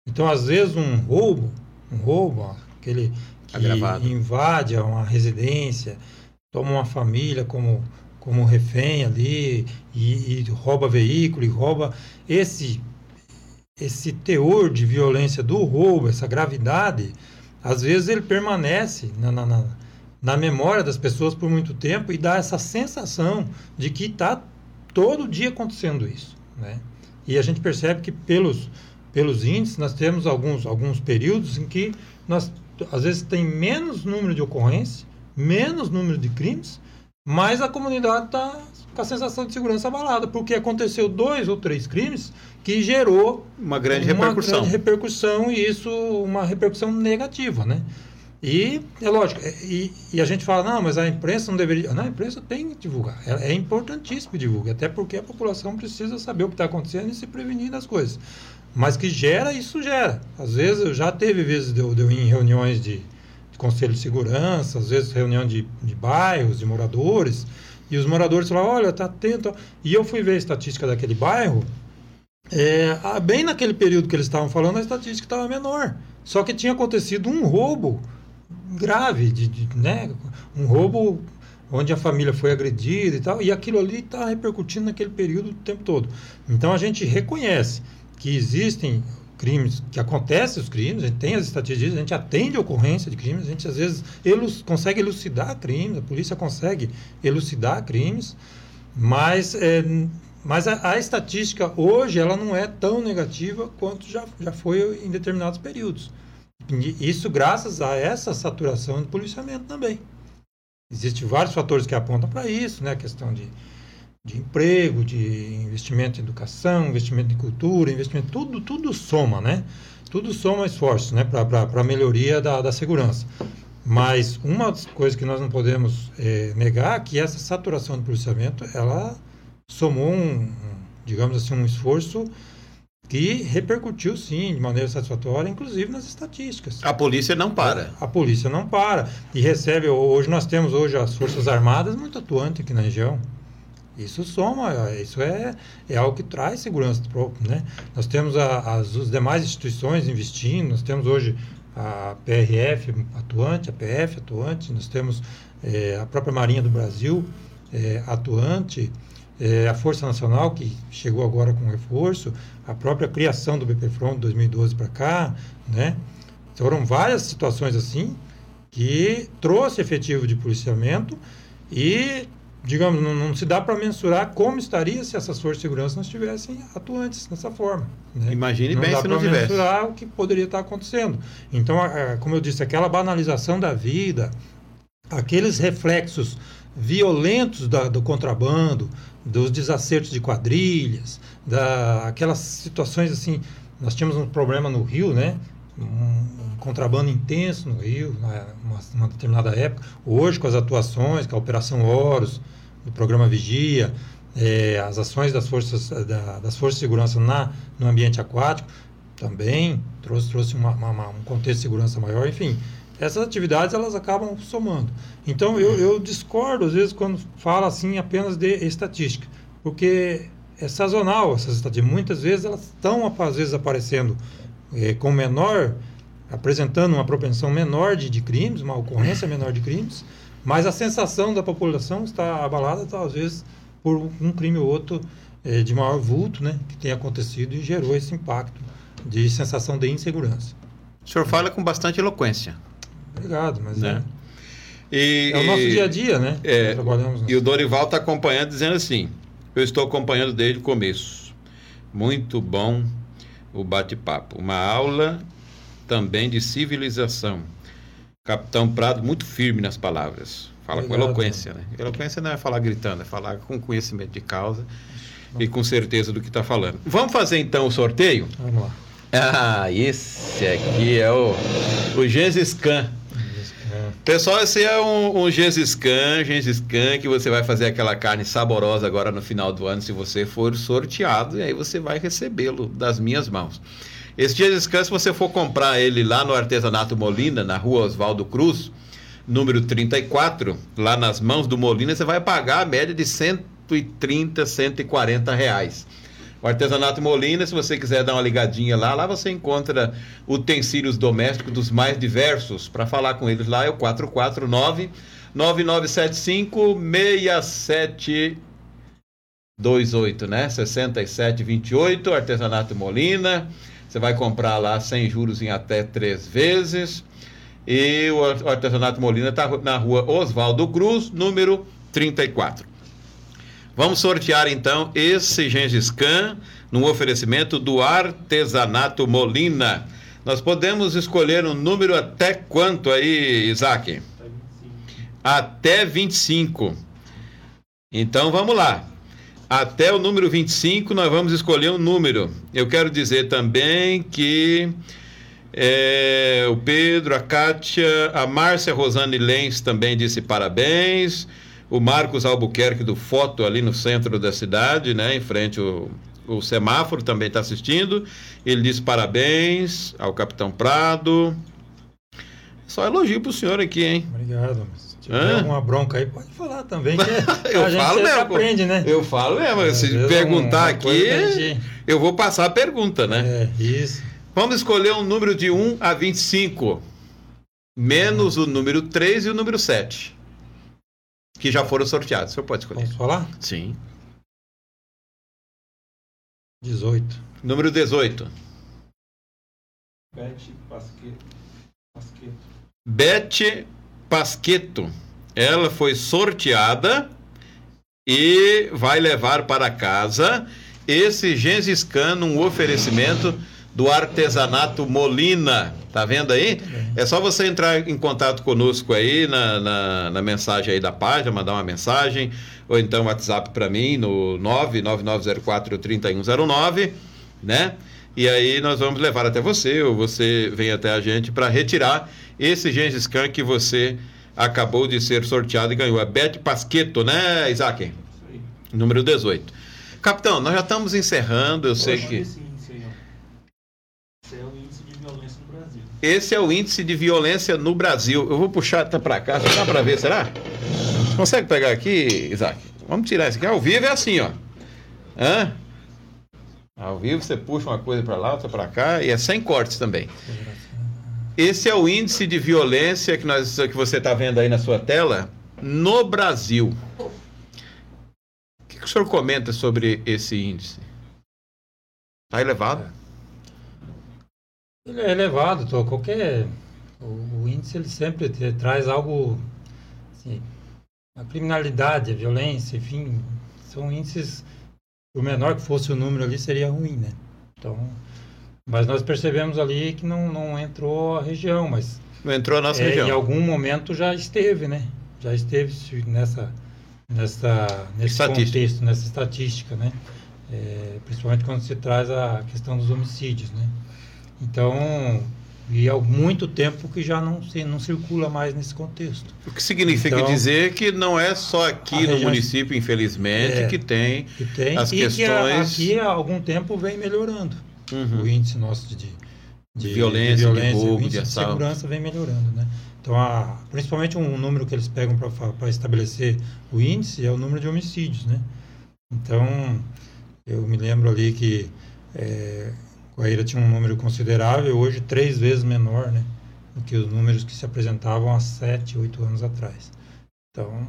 Então, às vezes um roubo, um roubo, aquele que Agravado. invade uma residência, toma uma família como como refém ali e, e rouba veículo e rouba esse esse teor de violência do roubo, essa gravidade, às vezes ele permanece na, na, na, na memória das pessoas por muito tempo e dá essa sensação de que está todo dia acontecendo isso. Né? E a gente percebe que pelos, pelos índices nós temos alguns, alguns períodos em que nós às vezes tem menos número de ocorrências, menos número de crimes, mas a comunidade está com a sensação de segurança abalada, porque aconteceu dois ou três crimes que gerou uma grande uma repercussão. Grande repercussão e isso uma repercussão negativa, né? E é lógico, é, e, e, a gente fala, não, mas a imprensa não deveria. Não, a imprensa tem que divulgar. É, é importantíssimo divulgar, até porque a população precisa saber o que está acontecendo e se prevenir das coisas. Mas que gera, isso gera. Às vezes, eu já teve vezes de eu, de eu ir em reuniões de, de conselho de segurança, às vezes reunião de, de bairros, de moradores, e os moradores falaram, olha, tá atento. E eu fui ver a estatística daquele bairro, é, bem naquele período que eles estavam falando, a estatística estava menor. Só que tinha acontecido um roubo grave, de, de, né? um roubo onde a família foi agredida e tal, e aquilo ali está repercutindo naquele período o tempo todo. Então a gente reconhece que existem crimes, que acontecem os crimes, a gente tem as estatísticas, a gente atende a ocorrência de crimes, a gente às vezes elus, consegue elucidar crimes, a polícia consegue elucidar crimes, mas, é, mas a, a, estatística hoje ela não é tão negativa quanto já, já foi em determinados períodos. Isso graças a essa saturação de policiamento também. Existem vários fatores que apontam para isso, né? A questão de, de emprego, de investimento em educação, investimento em cultura, investimento, tudo, tudo soma, né? Tudo soma esforços, né? Para a melhoria da, da segurança. Mas uma das coisas que nós não podemos é, negar é que essa saturação de policiamento, ela somou um, digamos assim, um esforço que repercutiu sim de maneira satisfatória, inclusive nas estatísticas. A polícia não para. A, a polícia não para e recebe. Hoje nós temos hoje as forças armadas muito atuantes aqui na região. Isso soma, isso é, é algo que traz segurança própria, né? Nós temos a, as, as demais instituições investindo, nós temos hoje a PRF atuante, a PF atuante, nós temos é, a própria Marinha do Brasil é, atuante, é, a Força Nacional, que chegou agora com reforço, a própria criação do BPFRON de 2012 para cá, né? Foram várias situações assim que trouxe efetivo de policiamento e, digamos, não, não se dá para mensurar como estaria se essas forças de segurança não estivessem atuantes dessa forma. Né? Imagine não bem dá se não tivesse. mensurar o que poderia estar acontecendo. Então, a- a- como eu disse, aquela banalização da vida, aqueles reflexos violentos da- do contrabando, dos desacertos de quadrilhas, da, aquelas situações assim. Nós tínhamos um problema no Rio, né? Um, um contrabando intenso no Rio, na- uma, uma determinada época. Hoje, com as atuações, com a Operação Horus, do programa Vigia, eh, as ações das forças, da- das forças de segurança na, no ambiente aquático, também trouxe, trouxe uma- uma- uma- um contexto de segurança maior, enfim. Essas atividades elas acabam somando. Então eu, eu discordo às vezes quando fala assim apenas de estatística, porque é sazonal essas estatísticas. Muitas vezes elas estão às vezes aparecendo eh, com menor, apresentando uma propensão menor de, de crimes, uma ocorrência menor de crimes, mas a sensação da população está abalada às vezes por um crime ou outro eh, de maior vulto, né, que tenha acontecido e gerou esse impacto de sensação de insegurança. O senhor fala com bastante eloquência. Obrigado, mas Né? é, E, é o nosso dia a dia, né? É, E o Dorival está acompanhando, dizendo assim: Eu estou acompanhando desde o começo. Muito bom o bate-papo. Uma aula também de civilização. Capitão Prado, muito firme nas palavras. Fala com Obrigado. eloquência, né? Eloquência não é falar gritando, é falar com conhecimento de causa e com certeza do que está falando. Vamos fazer então o sorteio? Vamos lá. Ah, esse aqui é o, o Gengis Khan. Pessoal, esse é um, um Gengis Khan, Gengis Khan, que você vai fazer aquela carne saborosa agora no final do ano, se você for sorteado, e aí você vai recebê-lo das minhas mãos. Esse Gengis Khan, se você for comprar ele lá no Artesanato Molina, na rua Oswaldo Cruz, número 34, lá nas mãos do Molina, você vai pagar a média de 130, 140 reais. O Artesanato Molina, se você quiser dar uma ligadinha lá, lá você encontra utensílios domésticos dos mais diversos. Para falar com eles lá é o 449 9975 6728, né? 6728, Artesanato Molina. Você vai comprar lá sem juros em até três vezes. E o Artesanato Molina está na rua Oswaldo Cruz, número 34. Vamos sortear então esse Gengis Khan oferecimento do Artesanato Molina. Nós podemos escolher um número até quanto aí, Isaac? Até 25. Então vamos lá. Até o número 25 nós vamos escolher um número. Eu quero dizer também que é, o Pedro, a Kátia, a Márcia Rosane Lenz também disse parabéns. O Marcos Albuquerque do Foto ali no centro da cidade, né, em frente ao, o semáforo também está assistindo. Ele disse parabéns ao Capitão Prado. Só elogio pro senhor aqui, hein? Obrigado. Se tiver Hã? alguma bronca aí, pode falar também. Eu a gente falo mesmo. aprende, né? Eu falo mesmo. Às Se perguntar aqui, gente- eu vou passar a pergunta, né? É, isso. Vamos escolher um número de 1 a 25. Menos o número 3 e o número 7. Que já foram sorteados. O senhor pode escolher. Posso falar? Sim. 18. Número 18. Bete Pasqueto. Pasqueto. Bete Pasqueto. Ela foi sorteada e vai levar para casa esse Gengis Khan, um oferecimento do artesanato Molina. Tá vendo aí? É só você entrar em contato conosco aí na, na, na mensagem aí da página, mandar uma mensagem, ou então WhatsApp para mim no 999043109, né? E aí nós vamos levar até você, ou você vem até a gente para retirar esse Gengis Khan que você acabou de ser sorteado e ganhou. É Bete Pasqueto, né, Isaac? Isso aí. Número 18. Capitão, nós já estamos encerrando, eu sei que. sim, isso aí, ó. Esse é o índice de violência no Brasil. Eu vou puxar até para cá, dá para ver, será? Consegue pegar aqui, Isaac? Vamos tirar isso aqui. Ao vivo é assim, ó. Hã? Ao vivo você puxa uma coisa para lá, outra para cá e é sem cortes também. Esse é o índice de violência que, nós, que você está vendo aí na sua tela no Brasil. O que, que o senhor comenta sobre esse índice? Está elevado? Ele é elevado, tô, qualquer. O, o, índice ele sempre te, traz algo. Assim, a criminalidade, a violência, enfim, são índices. Por menor que fosse o número ali, seria ruim, né? Então, mas nós percebemos ali que não, não entrou a região, mas. Não entrou a nossa é, região. Em algum momento já esteve, né? Já esteve nessa, nessa, nesse contexto, nessa estatística, né? É, principalmente quando se traz a questão dos homicídios, né? Então, e há muito tempo que já não, se, não circula mais nesse contexto. O que significa então, dizer que não é só aqui no município, infelizmente, é, que, tem que, tem as e questões. Que a, aqui há algum tempo vem melhorando uhum. o índice nosso de, de, de violência, de, violência, de roubo, o índice de, de segurança vem melhorando, né? Então, a, principalmente um número que eles pegam para estabelecer o índice é o número de homicídios, né? Então, eu me lembro ali que é, Guaíra tinha um número considerável, hoje três vezes menor, né? Do que os números que se apresentavam há sete, oito anos atrás. Então,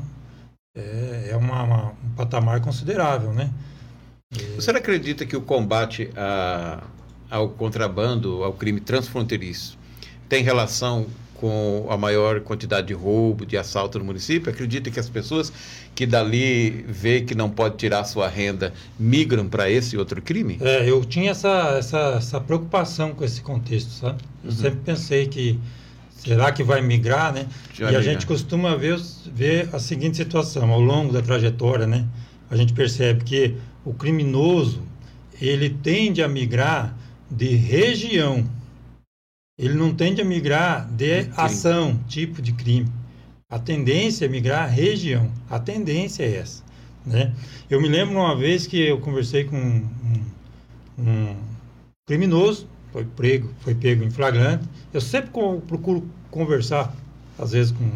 é, é uma, uma, um patamar considerável, né? E... Você acredita que o combate a, ao contrabando, ao crime transfronteiriço, tem relação com a maior quantidade de roubo, de assalto no município? Acredita que as pessoas que dali vê que não pode tirar sua renda migram para esse outro crime? É, eu tinha essa, essa, essa preocupação com esse contexto, sabe? Eu uhum. sempre pensei que será que vai migrar, né? Vai e a gente costuma ver, ver a seguinte situação ao longo da trajetória, né? A gente percebe que o criminoso ele tende a migrar de região ele não tende a migrar de ação, tipo de crime. A tendência é migrar região. A tendência é essa. Né? Eu me lembro uma vez que eu conversei com um, um, criminoso, foi pego, foi pego em flagrante. Eu sempre procuro conversar, às vezes, com,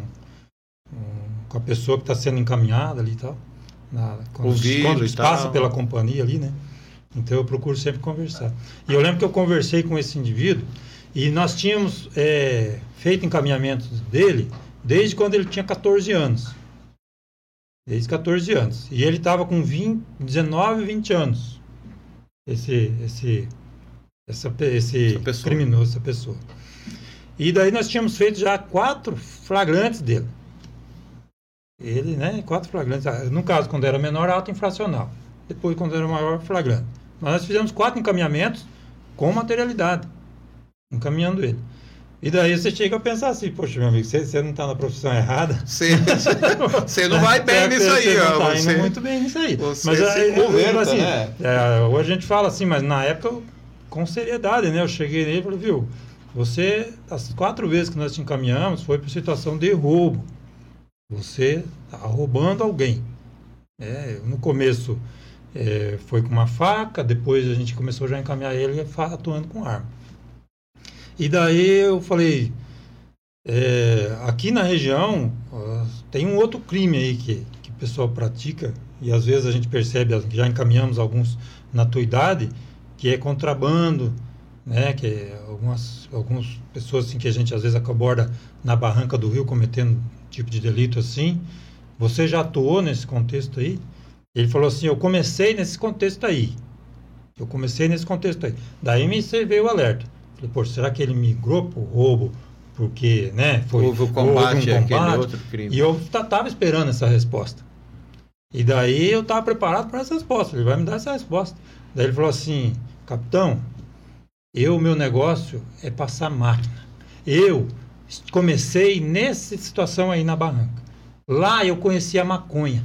com a pessoa que está sendo encaminhada ali e tal. Na, quando, quando passa pela companhia ali, né? Então eu procuro sempre conversar. E eu lembro que eu conversei com esse indivíduo e nós tínhamos é, feito encaminhamento dele desde quando ele tinha 14 anos. Desde 14 anos. E ele estava com 20, 19, 20 anos. Esse, esse, essa, esse essa criminoso, essa pessoa. E daí nós tínhamos feito já quatro flagrantes dele. Ele, né? Quatro flagrantes. Ah, no caso, quando era menor, auto infracional. Depois, quando era maior, flagrante. Mas nós fizemos quatro encaminhamentos com materialidade encaminhando ele. E daí você chega a pensar assim, poxa, meu amigo, você, você não está na profissão errada. Você, você não vai bem nisso aí, você ó. Não tá você, indo muito bem nisso aí. Você mas aí, converta, assim, né? É, hoje a gente fala assim, mas na época, com seriedade, né? Eu cheguei nele e falei, viu, você, as quatro vezes que nós te encaminhamos, foi por situação de roubo. Você está roubando alguém. É, no começo é, foi com uma faca, depois a gente começou já a encaminhar ele atuando com arma. E daí eu falei, é, aqui na região tem um outro crime aí que, que o pessoal pratica, e às vezes a gente percebe, já encaminhamos alguns na tua idade, que é contrabando, né? Que é algumas, algumas pessoas assim, que a gente às vezes aborda na barranca do rio cometendo tipo de delito assim. Você já atuou nesse contexto aí? Ele falou assim, eu comecei nesse contexto aí. Eu comecei nesse contexto aí. Daí me veio o alerta. Falei, pô, será que ele migrou para o roubo porque, né, foi houve o combate, houve um combate outro crime. E eu tava esperando essa resposta. E daí eu tava preparado para essa resposta. Ele vai me dar essa resposta. Daí ele falou assim, capitão, eu meu negócio é passar máquina. Eu comecei nessa situação aí na barranca. Lá eu conheci a maconha,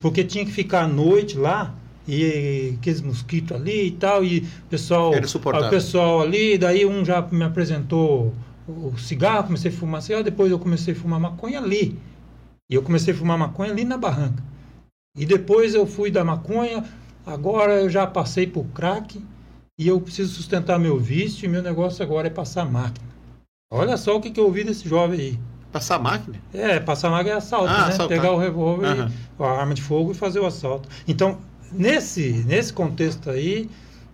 porque tinha que ficar à noite lá e aqueles mosquitos ali e tal, e o pessoal, o pessoal ali, daí um já me apresentou o cigarro, comecei a fumar cigarro, depois eu comecei a fumar maconha ali. E eu comecei a fumar maconha ali na barranca. E depois eu fui da maconha, agora eu já passei por crack e eu preciso sustentar meu vício e meu negócio agora é passar máquina. Olha só o que, que eu ouvi desse jovem aí. Passar máquina? É, passar máquina é assalto, Ah, né? assaltar. Pegar o revólver, e, a arma de fogo e fazer o assalto. Então, nesse, nesse contexto aí,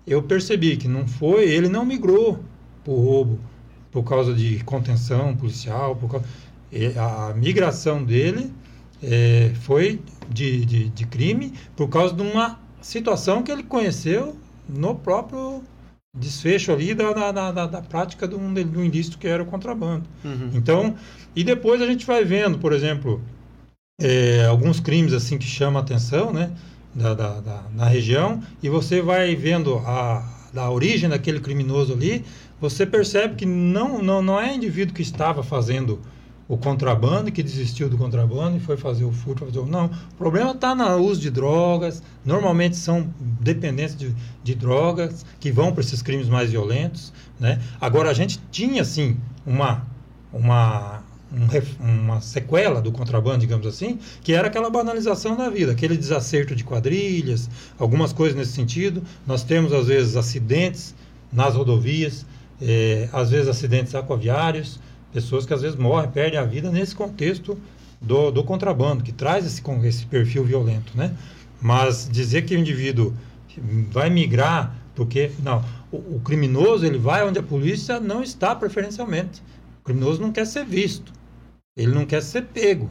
eu percebi que não foi, ele não migrou para o roubo por causa de contenção policial, por causa, a migração dele é, foi de, de, de crime por causa de uma situação que ele conheceu no próprio desfecho ali da, da, da, da- prática do, do ilícito que era o contrabando. Uhum. Então, e depois a gente vai vendo, por exemplo, é, alguns crimes assim que chamam a atenção, né, da, da, da- na região, e você vai vendo a, da origem daquele criminoso ali, você percebe que não, não, não é indivíduo que estava fazendo o contrabando que desistiu do contrabando e foi fazer o furto. Fazer o... Não, o problema está no uso de drogas, normalmente são dependentes de, de drogas que vão para esses crimes mais violentos. Né? Agora, a gente tinha, assim, uma, uma, um uma sequela do contrabando, digamos assim, que era aquela banalização da vida, aquele desacerto de quadrilhas, algumas coisas nesse sentido. Nós temos, às vezes, acidentes nas rodovias, eh, às vezes acidentes aquaviários, pessoas que às vezes morrem, perdem a vida nesse contexto do, do contrabando, que traz esse, esse perfil violento, né? Mas dizer que o indivíduo vai migrar porque não, o, o criminoso ele vai onde a polícia não está preferencialmente. O criminoso não quer ser visto, ele não quer ser pego.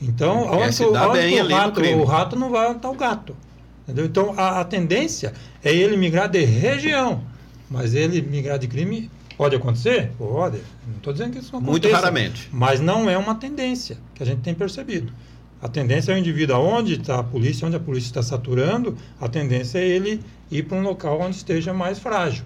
Então, se que o- rato, o rato não vai onde o gato. Entendeu? Então, a, a tendência é ele migrar de região, mas ele migrar de crime pode acontecer? Pode. Não estou dizendo que isso não Muito aconteça, raramente. Mas não é uma tendência que a gente tem percebido. A tendência é o indivíduo, aonde está a polícia, onde a polícia está saturando, a tendência é ele ir para um local onde esteja mais frágil.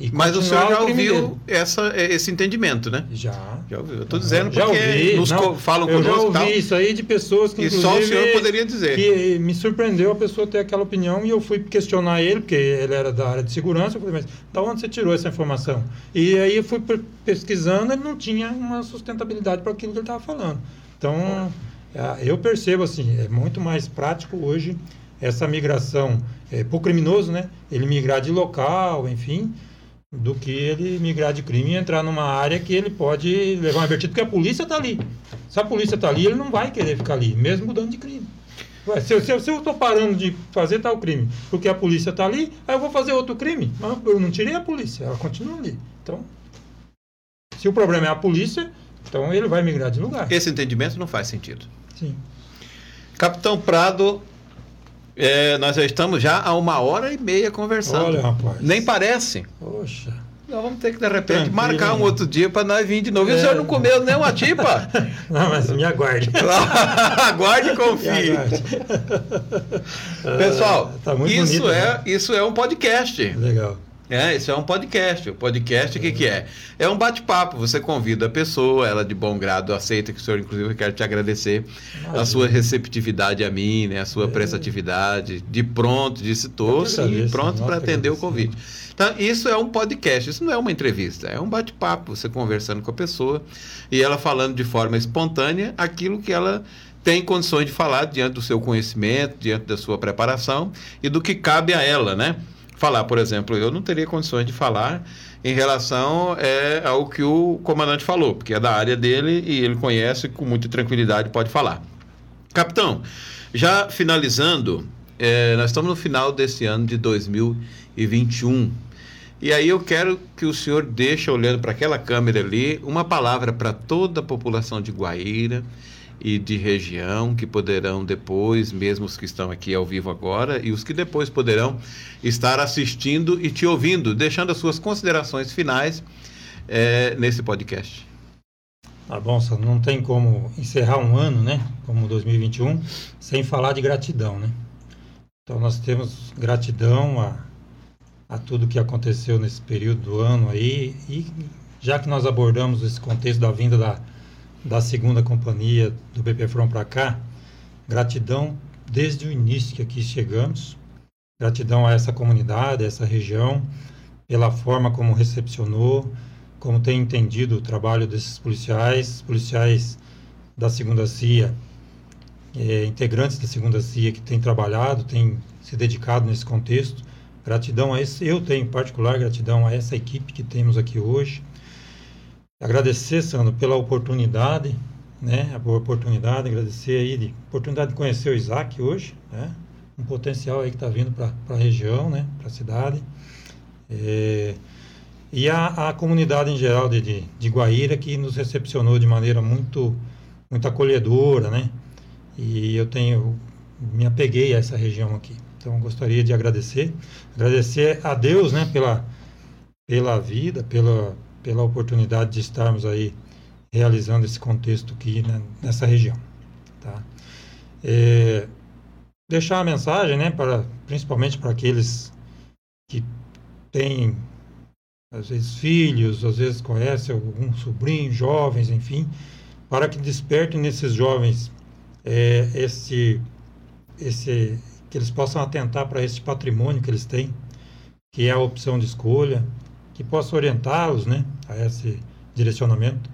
E Mas o senhor já ouviu essa, esse entendimento, né? Já. Já ouviu. Eu estou dizendo já porque ouvi, nos não, falam eu já conosco ouvi tal. isso aí de pessoas que E só o senhor poderia dizer. que me surpreendeu a pessoa ter aquela opinião e eu fui questionar ele, porque ele era da área de segurança, eu falei, mas da onde você tirou essa informação? E aí eu fui pe- pesquisando, ele não tinha uma sustentabilidade para aquilo que ele estava falando. Então, é, eu percebo assim, é muito mais prático hoje essa migração é, para o criminoso, né? Ele migrar de local, enfim, do que ele migrar de crime e entrar numa área que ele pode levar um advertido, porque a polícia está ali. Se a polícia está ali, ele não vai querer ficar ali, mesmo mudando de crime. Ué, se, se, se eu estou parando de fazer tal crime porque a polícia está ali, aí eu vou fazer outro crime. Mas eu não tirei a polícia, ela continua ali. Então, se o problema é a polícia, então ele vai migrar de lugar. Esse entendimento não faz sentido. Sim. Capitão Prado, é, nós já estamos já há uma hora e meia conversando. Olha, rapaz. Nem parece. Poxa. Nós vamos ter que, de repente, Tranquilo, marcar um né? outro dia para nós vir de novo. E o É. senhor não comeu nenhuma tipa? Não, mas me aguarde. Aguarde e confie. aguarde. Pessoal, Tá muito isso, bonito, é, né? isso é um podcast. Legal. É, isso é um podcast. O podcast, o que, que é? É um bate-papo. Você convida a pessoa, ela de bom grado aceita, que o senhor, inclusive, eu quero te agradecer a Imagina. sua receptividade a mim, né? a sua É. prestatividade. De pronto, disse sim, agradeço, pronto para atender o convite. Então, isso é um podcast, isso não é uma entrevista, é um bate-papo. Você conversando com a pessoa e ela falando de forma espontânea aquilo que ela tem condições de falar diante do seu conhecimento, diante da sua preparação e do que cabe a ela, né? Falar, por exemplo, eu não teria condições de falar em relação é, ao que o comandante falou, porque é da área dele e ele conhece e com muita tranquilidade pode falar. Capitão, já finalizando, é, nós estamos no final desse ano de 2021. E aí eu quero que o senhor deixe, olhando para aquela câmera ali, uma palavra para toda a população de Guaíra e de região, que poderão depois, mesmo os que estão aqui ao vivo agora, e os que depois poderão estar assistindo e te ouvindo, deixando as suas considerações finais é, nesse podcast. Tá bom, só não tem como encerrar um ano, né, como 2021, sem falar de gratidão, né? Então nós temos gratidão a, a tudo que aconteceu nesse período do ano aí e já que nós abordamos esse contexto da vinda da, da segunda companhia do BP para cá, gratidão desde o início que aqui chegamos, gratidão a essa comunidade, a essa região, pela forma como recepcionou, como tem entendido o trabalho desses policiais, policiais da segunda CIA, eh, integrantes da segunda CIA que têm trabalhado, têm se dedicado nesse contexto. Gratidão a esse, eu tenho em particular gratidão a essa equipe que temos aqui hoje. Agradecer, Sandro, pela oportunidade, né? A oportunidade, agradecer aí, de, oportunidade de conhecer o Isaac hoje, né? Um potencial aí que está vindo para a região, né? Para a cidade. É, e a, a comunidade em geral de, de, de Guaíra que nos recepcionou de maneira muito, muito acolhedora, né? E eu tenho, me apeguei a essa região aqui. Então, gostaria de agradecer, agradecer a Deus, né, pela, pela vida, pela, pela oportunidade de estarmos aí realizando esse contexto aqui né, nessa região, tá? É, deixar a mensagem, né, para principalmente para aqueles que têm às vezes filhos, às vezes conhecem algum sobrinho, jovens, enfim, para que despertem nesses jovens é, esse, esse, que eles possam atentar para esse patrimônio que eles têm, que é a opção de escolha, que possa orientá-los, né, a esse direcionamento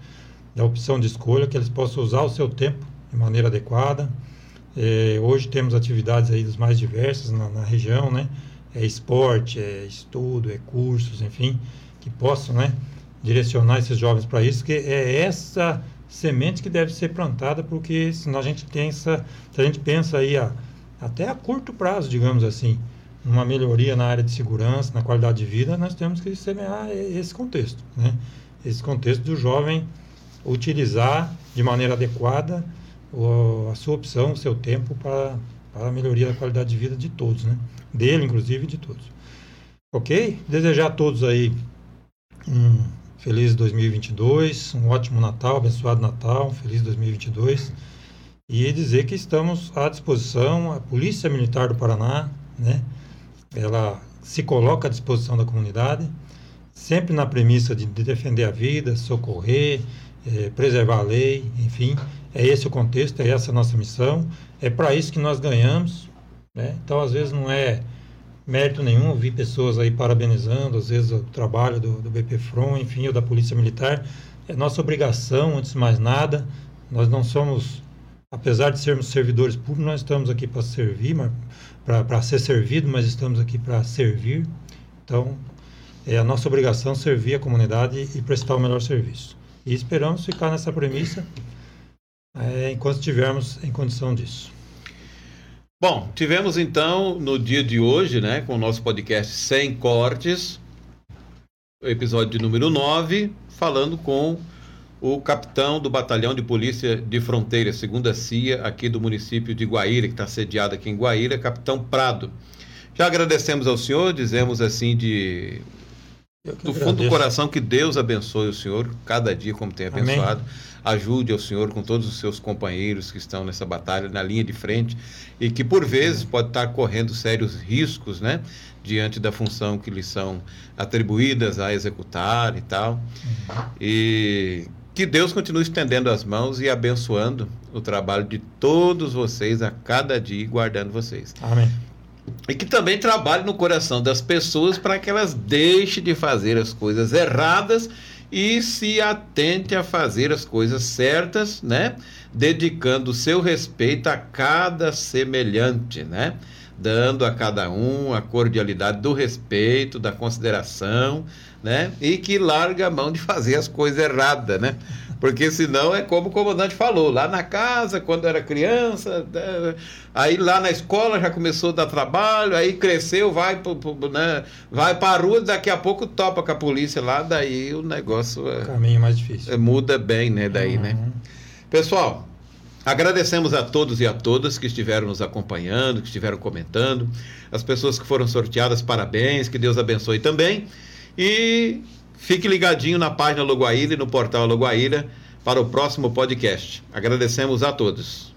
da opção de escolha, que eles possam usar o seu tempo de maneira adequada. É, hoje temos atividades aí das mais diversas na, na região, né, é esporte, é estudo, é cursos, enfim, que possam né, direcionar esses jovens para isso, que é essa semente que deve ser plantada, porque senão a gente pensa, se a gente pensa aí a, até a curto prazo, digamos assim, uma melhoria na área de segurança, na qualidade de vida, nós temos que semear esse contexto, né? Esse contexto do jovem utilizar de maneira adequada a sua opção, o seu tempo para, para a melhoria da qualidade de vida de todos, né? Dele, inclusive, de todos. Ok? Desejar a todos aí um feliz 2022, um ótimo Natal, abençoado Natal, um feliz 2022. E dizer que estamos à disposição, a Polícia Militar do Paraná, né? Ela se coloca à disposição da comunidade, sempre na premissa de, defender a vida, socorrer, é, preservar a lei, enfim. É esse o contexto, é essa a nossa missão. É para isso que nós ganhamos. Né? Então, às vezes, não é mérito nenhum, vi pessoas aí parabenizando, às vezes, o trabalho do, do BPFROM, enfim, ou da Polícia Militar. É nossa obrigação, antes de mais nada. Nós não somos, apesar de sermos servidores públicos, nós estamos aqui para servir, para ser servido, mas estamos aqui para servir. Então, é a nossa obrigação servir a comunidade e prestar o melhor serviço. E esperamos ficar nessa premissa é, enquanto estivermos em condição disso. Bom, tivemos então no dia de hoje, né, com o nosso podcast Sem Cortes, episódio número 9, falando com o capitão do Batalhão de Polícia de Fronteira, segunda CIA, aqui do município de Guaíra, que está sediado aqui em Guaíra, capitão Prado. Já agradecemos ao senhor, dizemos assim de do fundo do coração que Deus abençoe o senhor cada dia como tem abençoado. Amém ajude ao Senhor com todos os seus companheiros que estão nessa batalha, na linha de frente, e que por vezes pode estar correndo sérios riscos, né? Diante da função que lhes são atribuídas a executar e tal. E que Deus continue estendendo as mãos e abençoando o trabalho de todos vocês a cada dia e guardando vocês. Amém. E que também trabalhe no coração das pessoas para que elas deixem de fazer as coisas erradas e se atente a fazer as coisas certas, né? Dedicando o seu respeito a cada semelhante, né? Dando a cada um a cordialidade do respeito, da consideração, né? E que larga a mão de fazer as coisas erradas, né? Porque senão é como o comandante falou, lá na casa, quando era criança, né, aí lá na escola já começou a dar trabalho, aí cresceu, vai, né, vai para a rua, daqui a pouco topa com a polícia lá, daí o negócio. É, Caminho mais difícil. É, muda bem, né? Daí, né? uhum. né? Pessoal, Agradecemos a todos e a todas que estiveram nos acompanhando, que estiveram comentando, as pessoas que foram sorteadas, parabéns, que Deus abençoe também. E Fique ligadinho na página Loguaíra e no portal Loguaíra para o próximo podcast. Agradecemos a todos.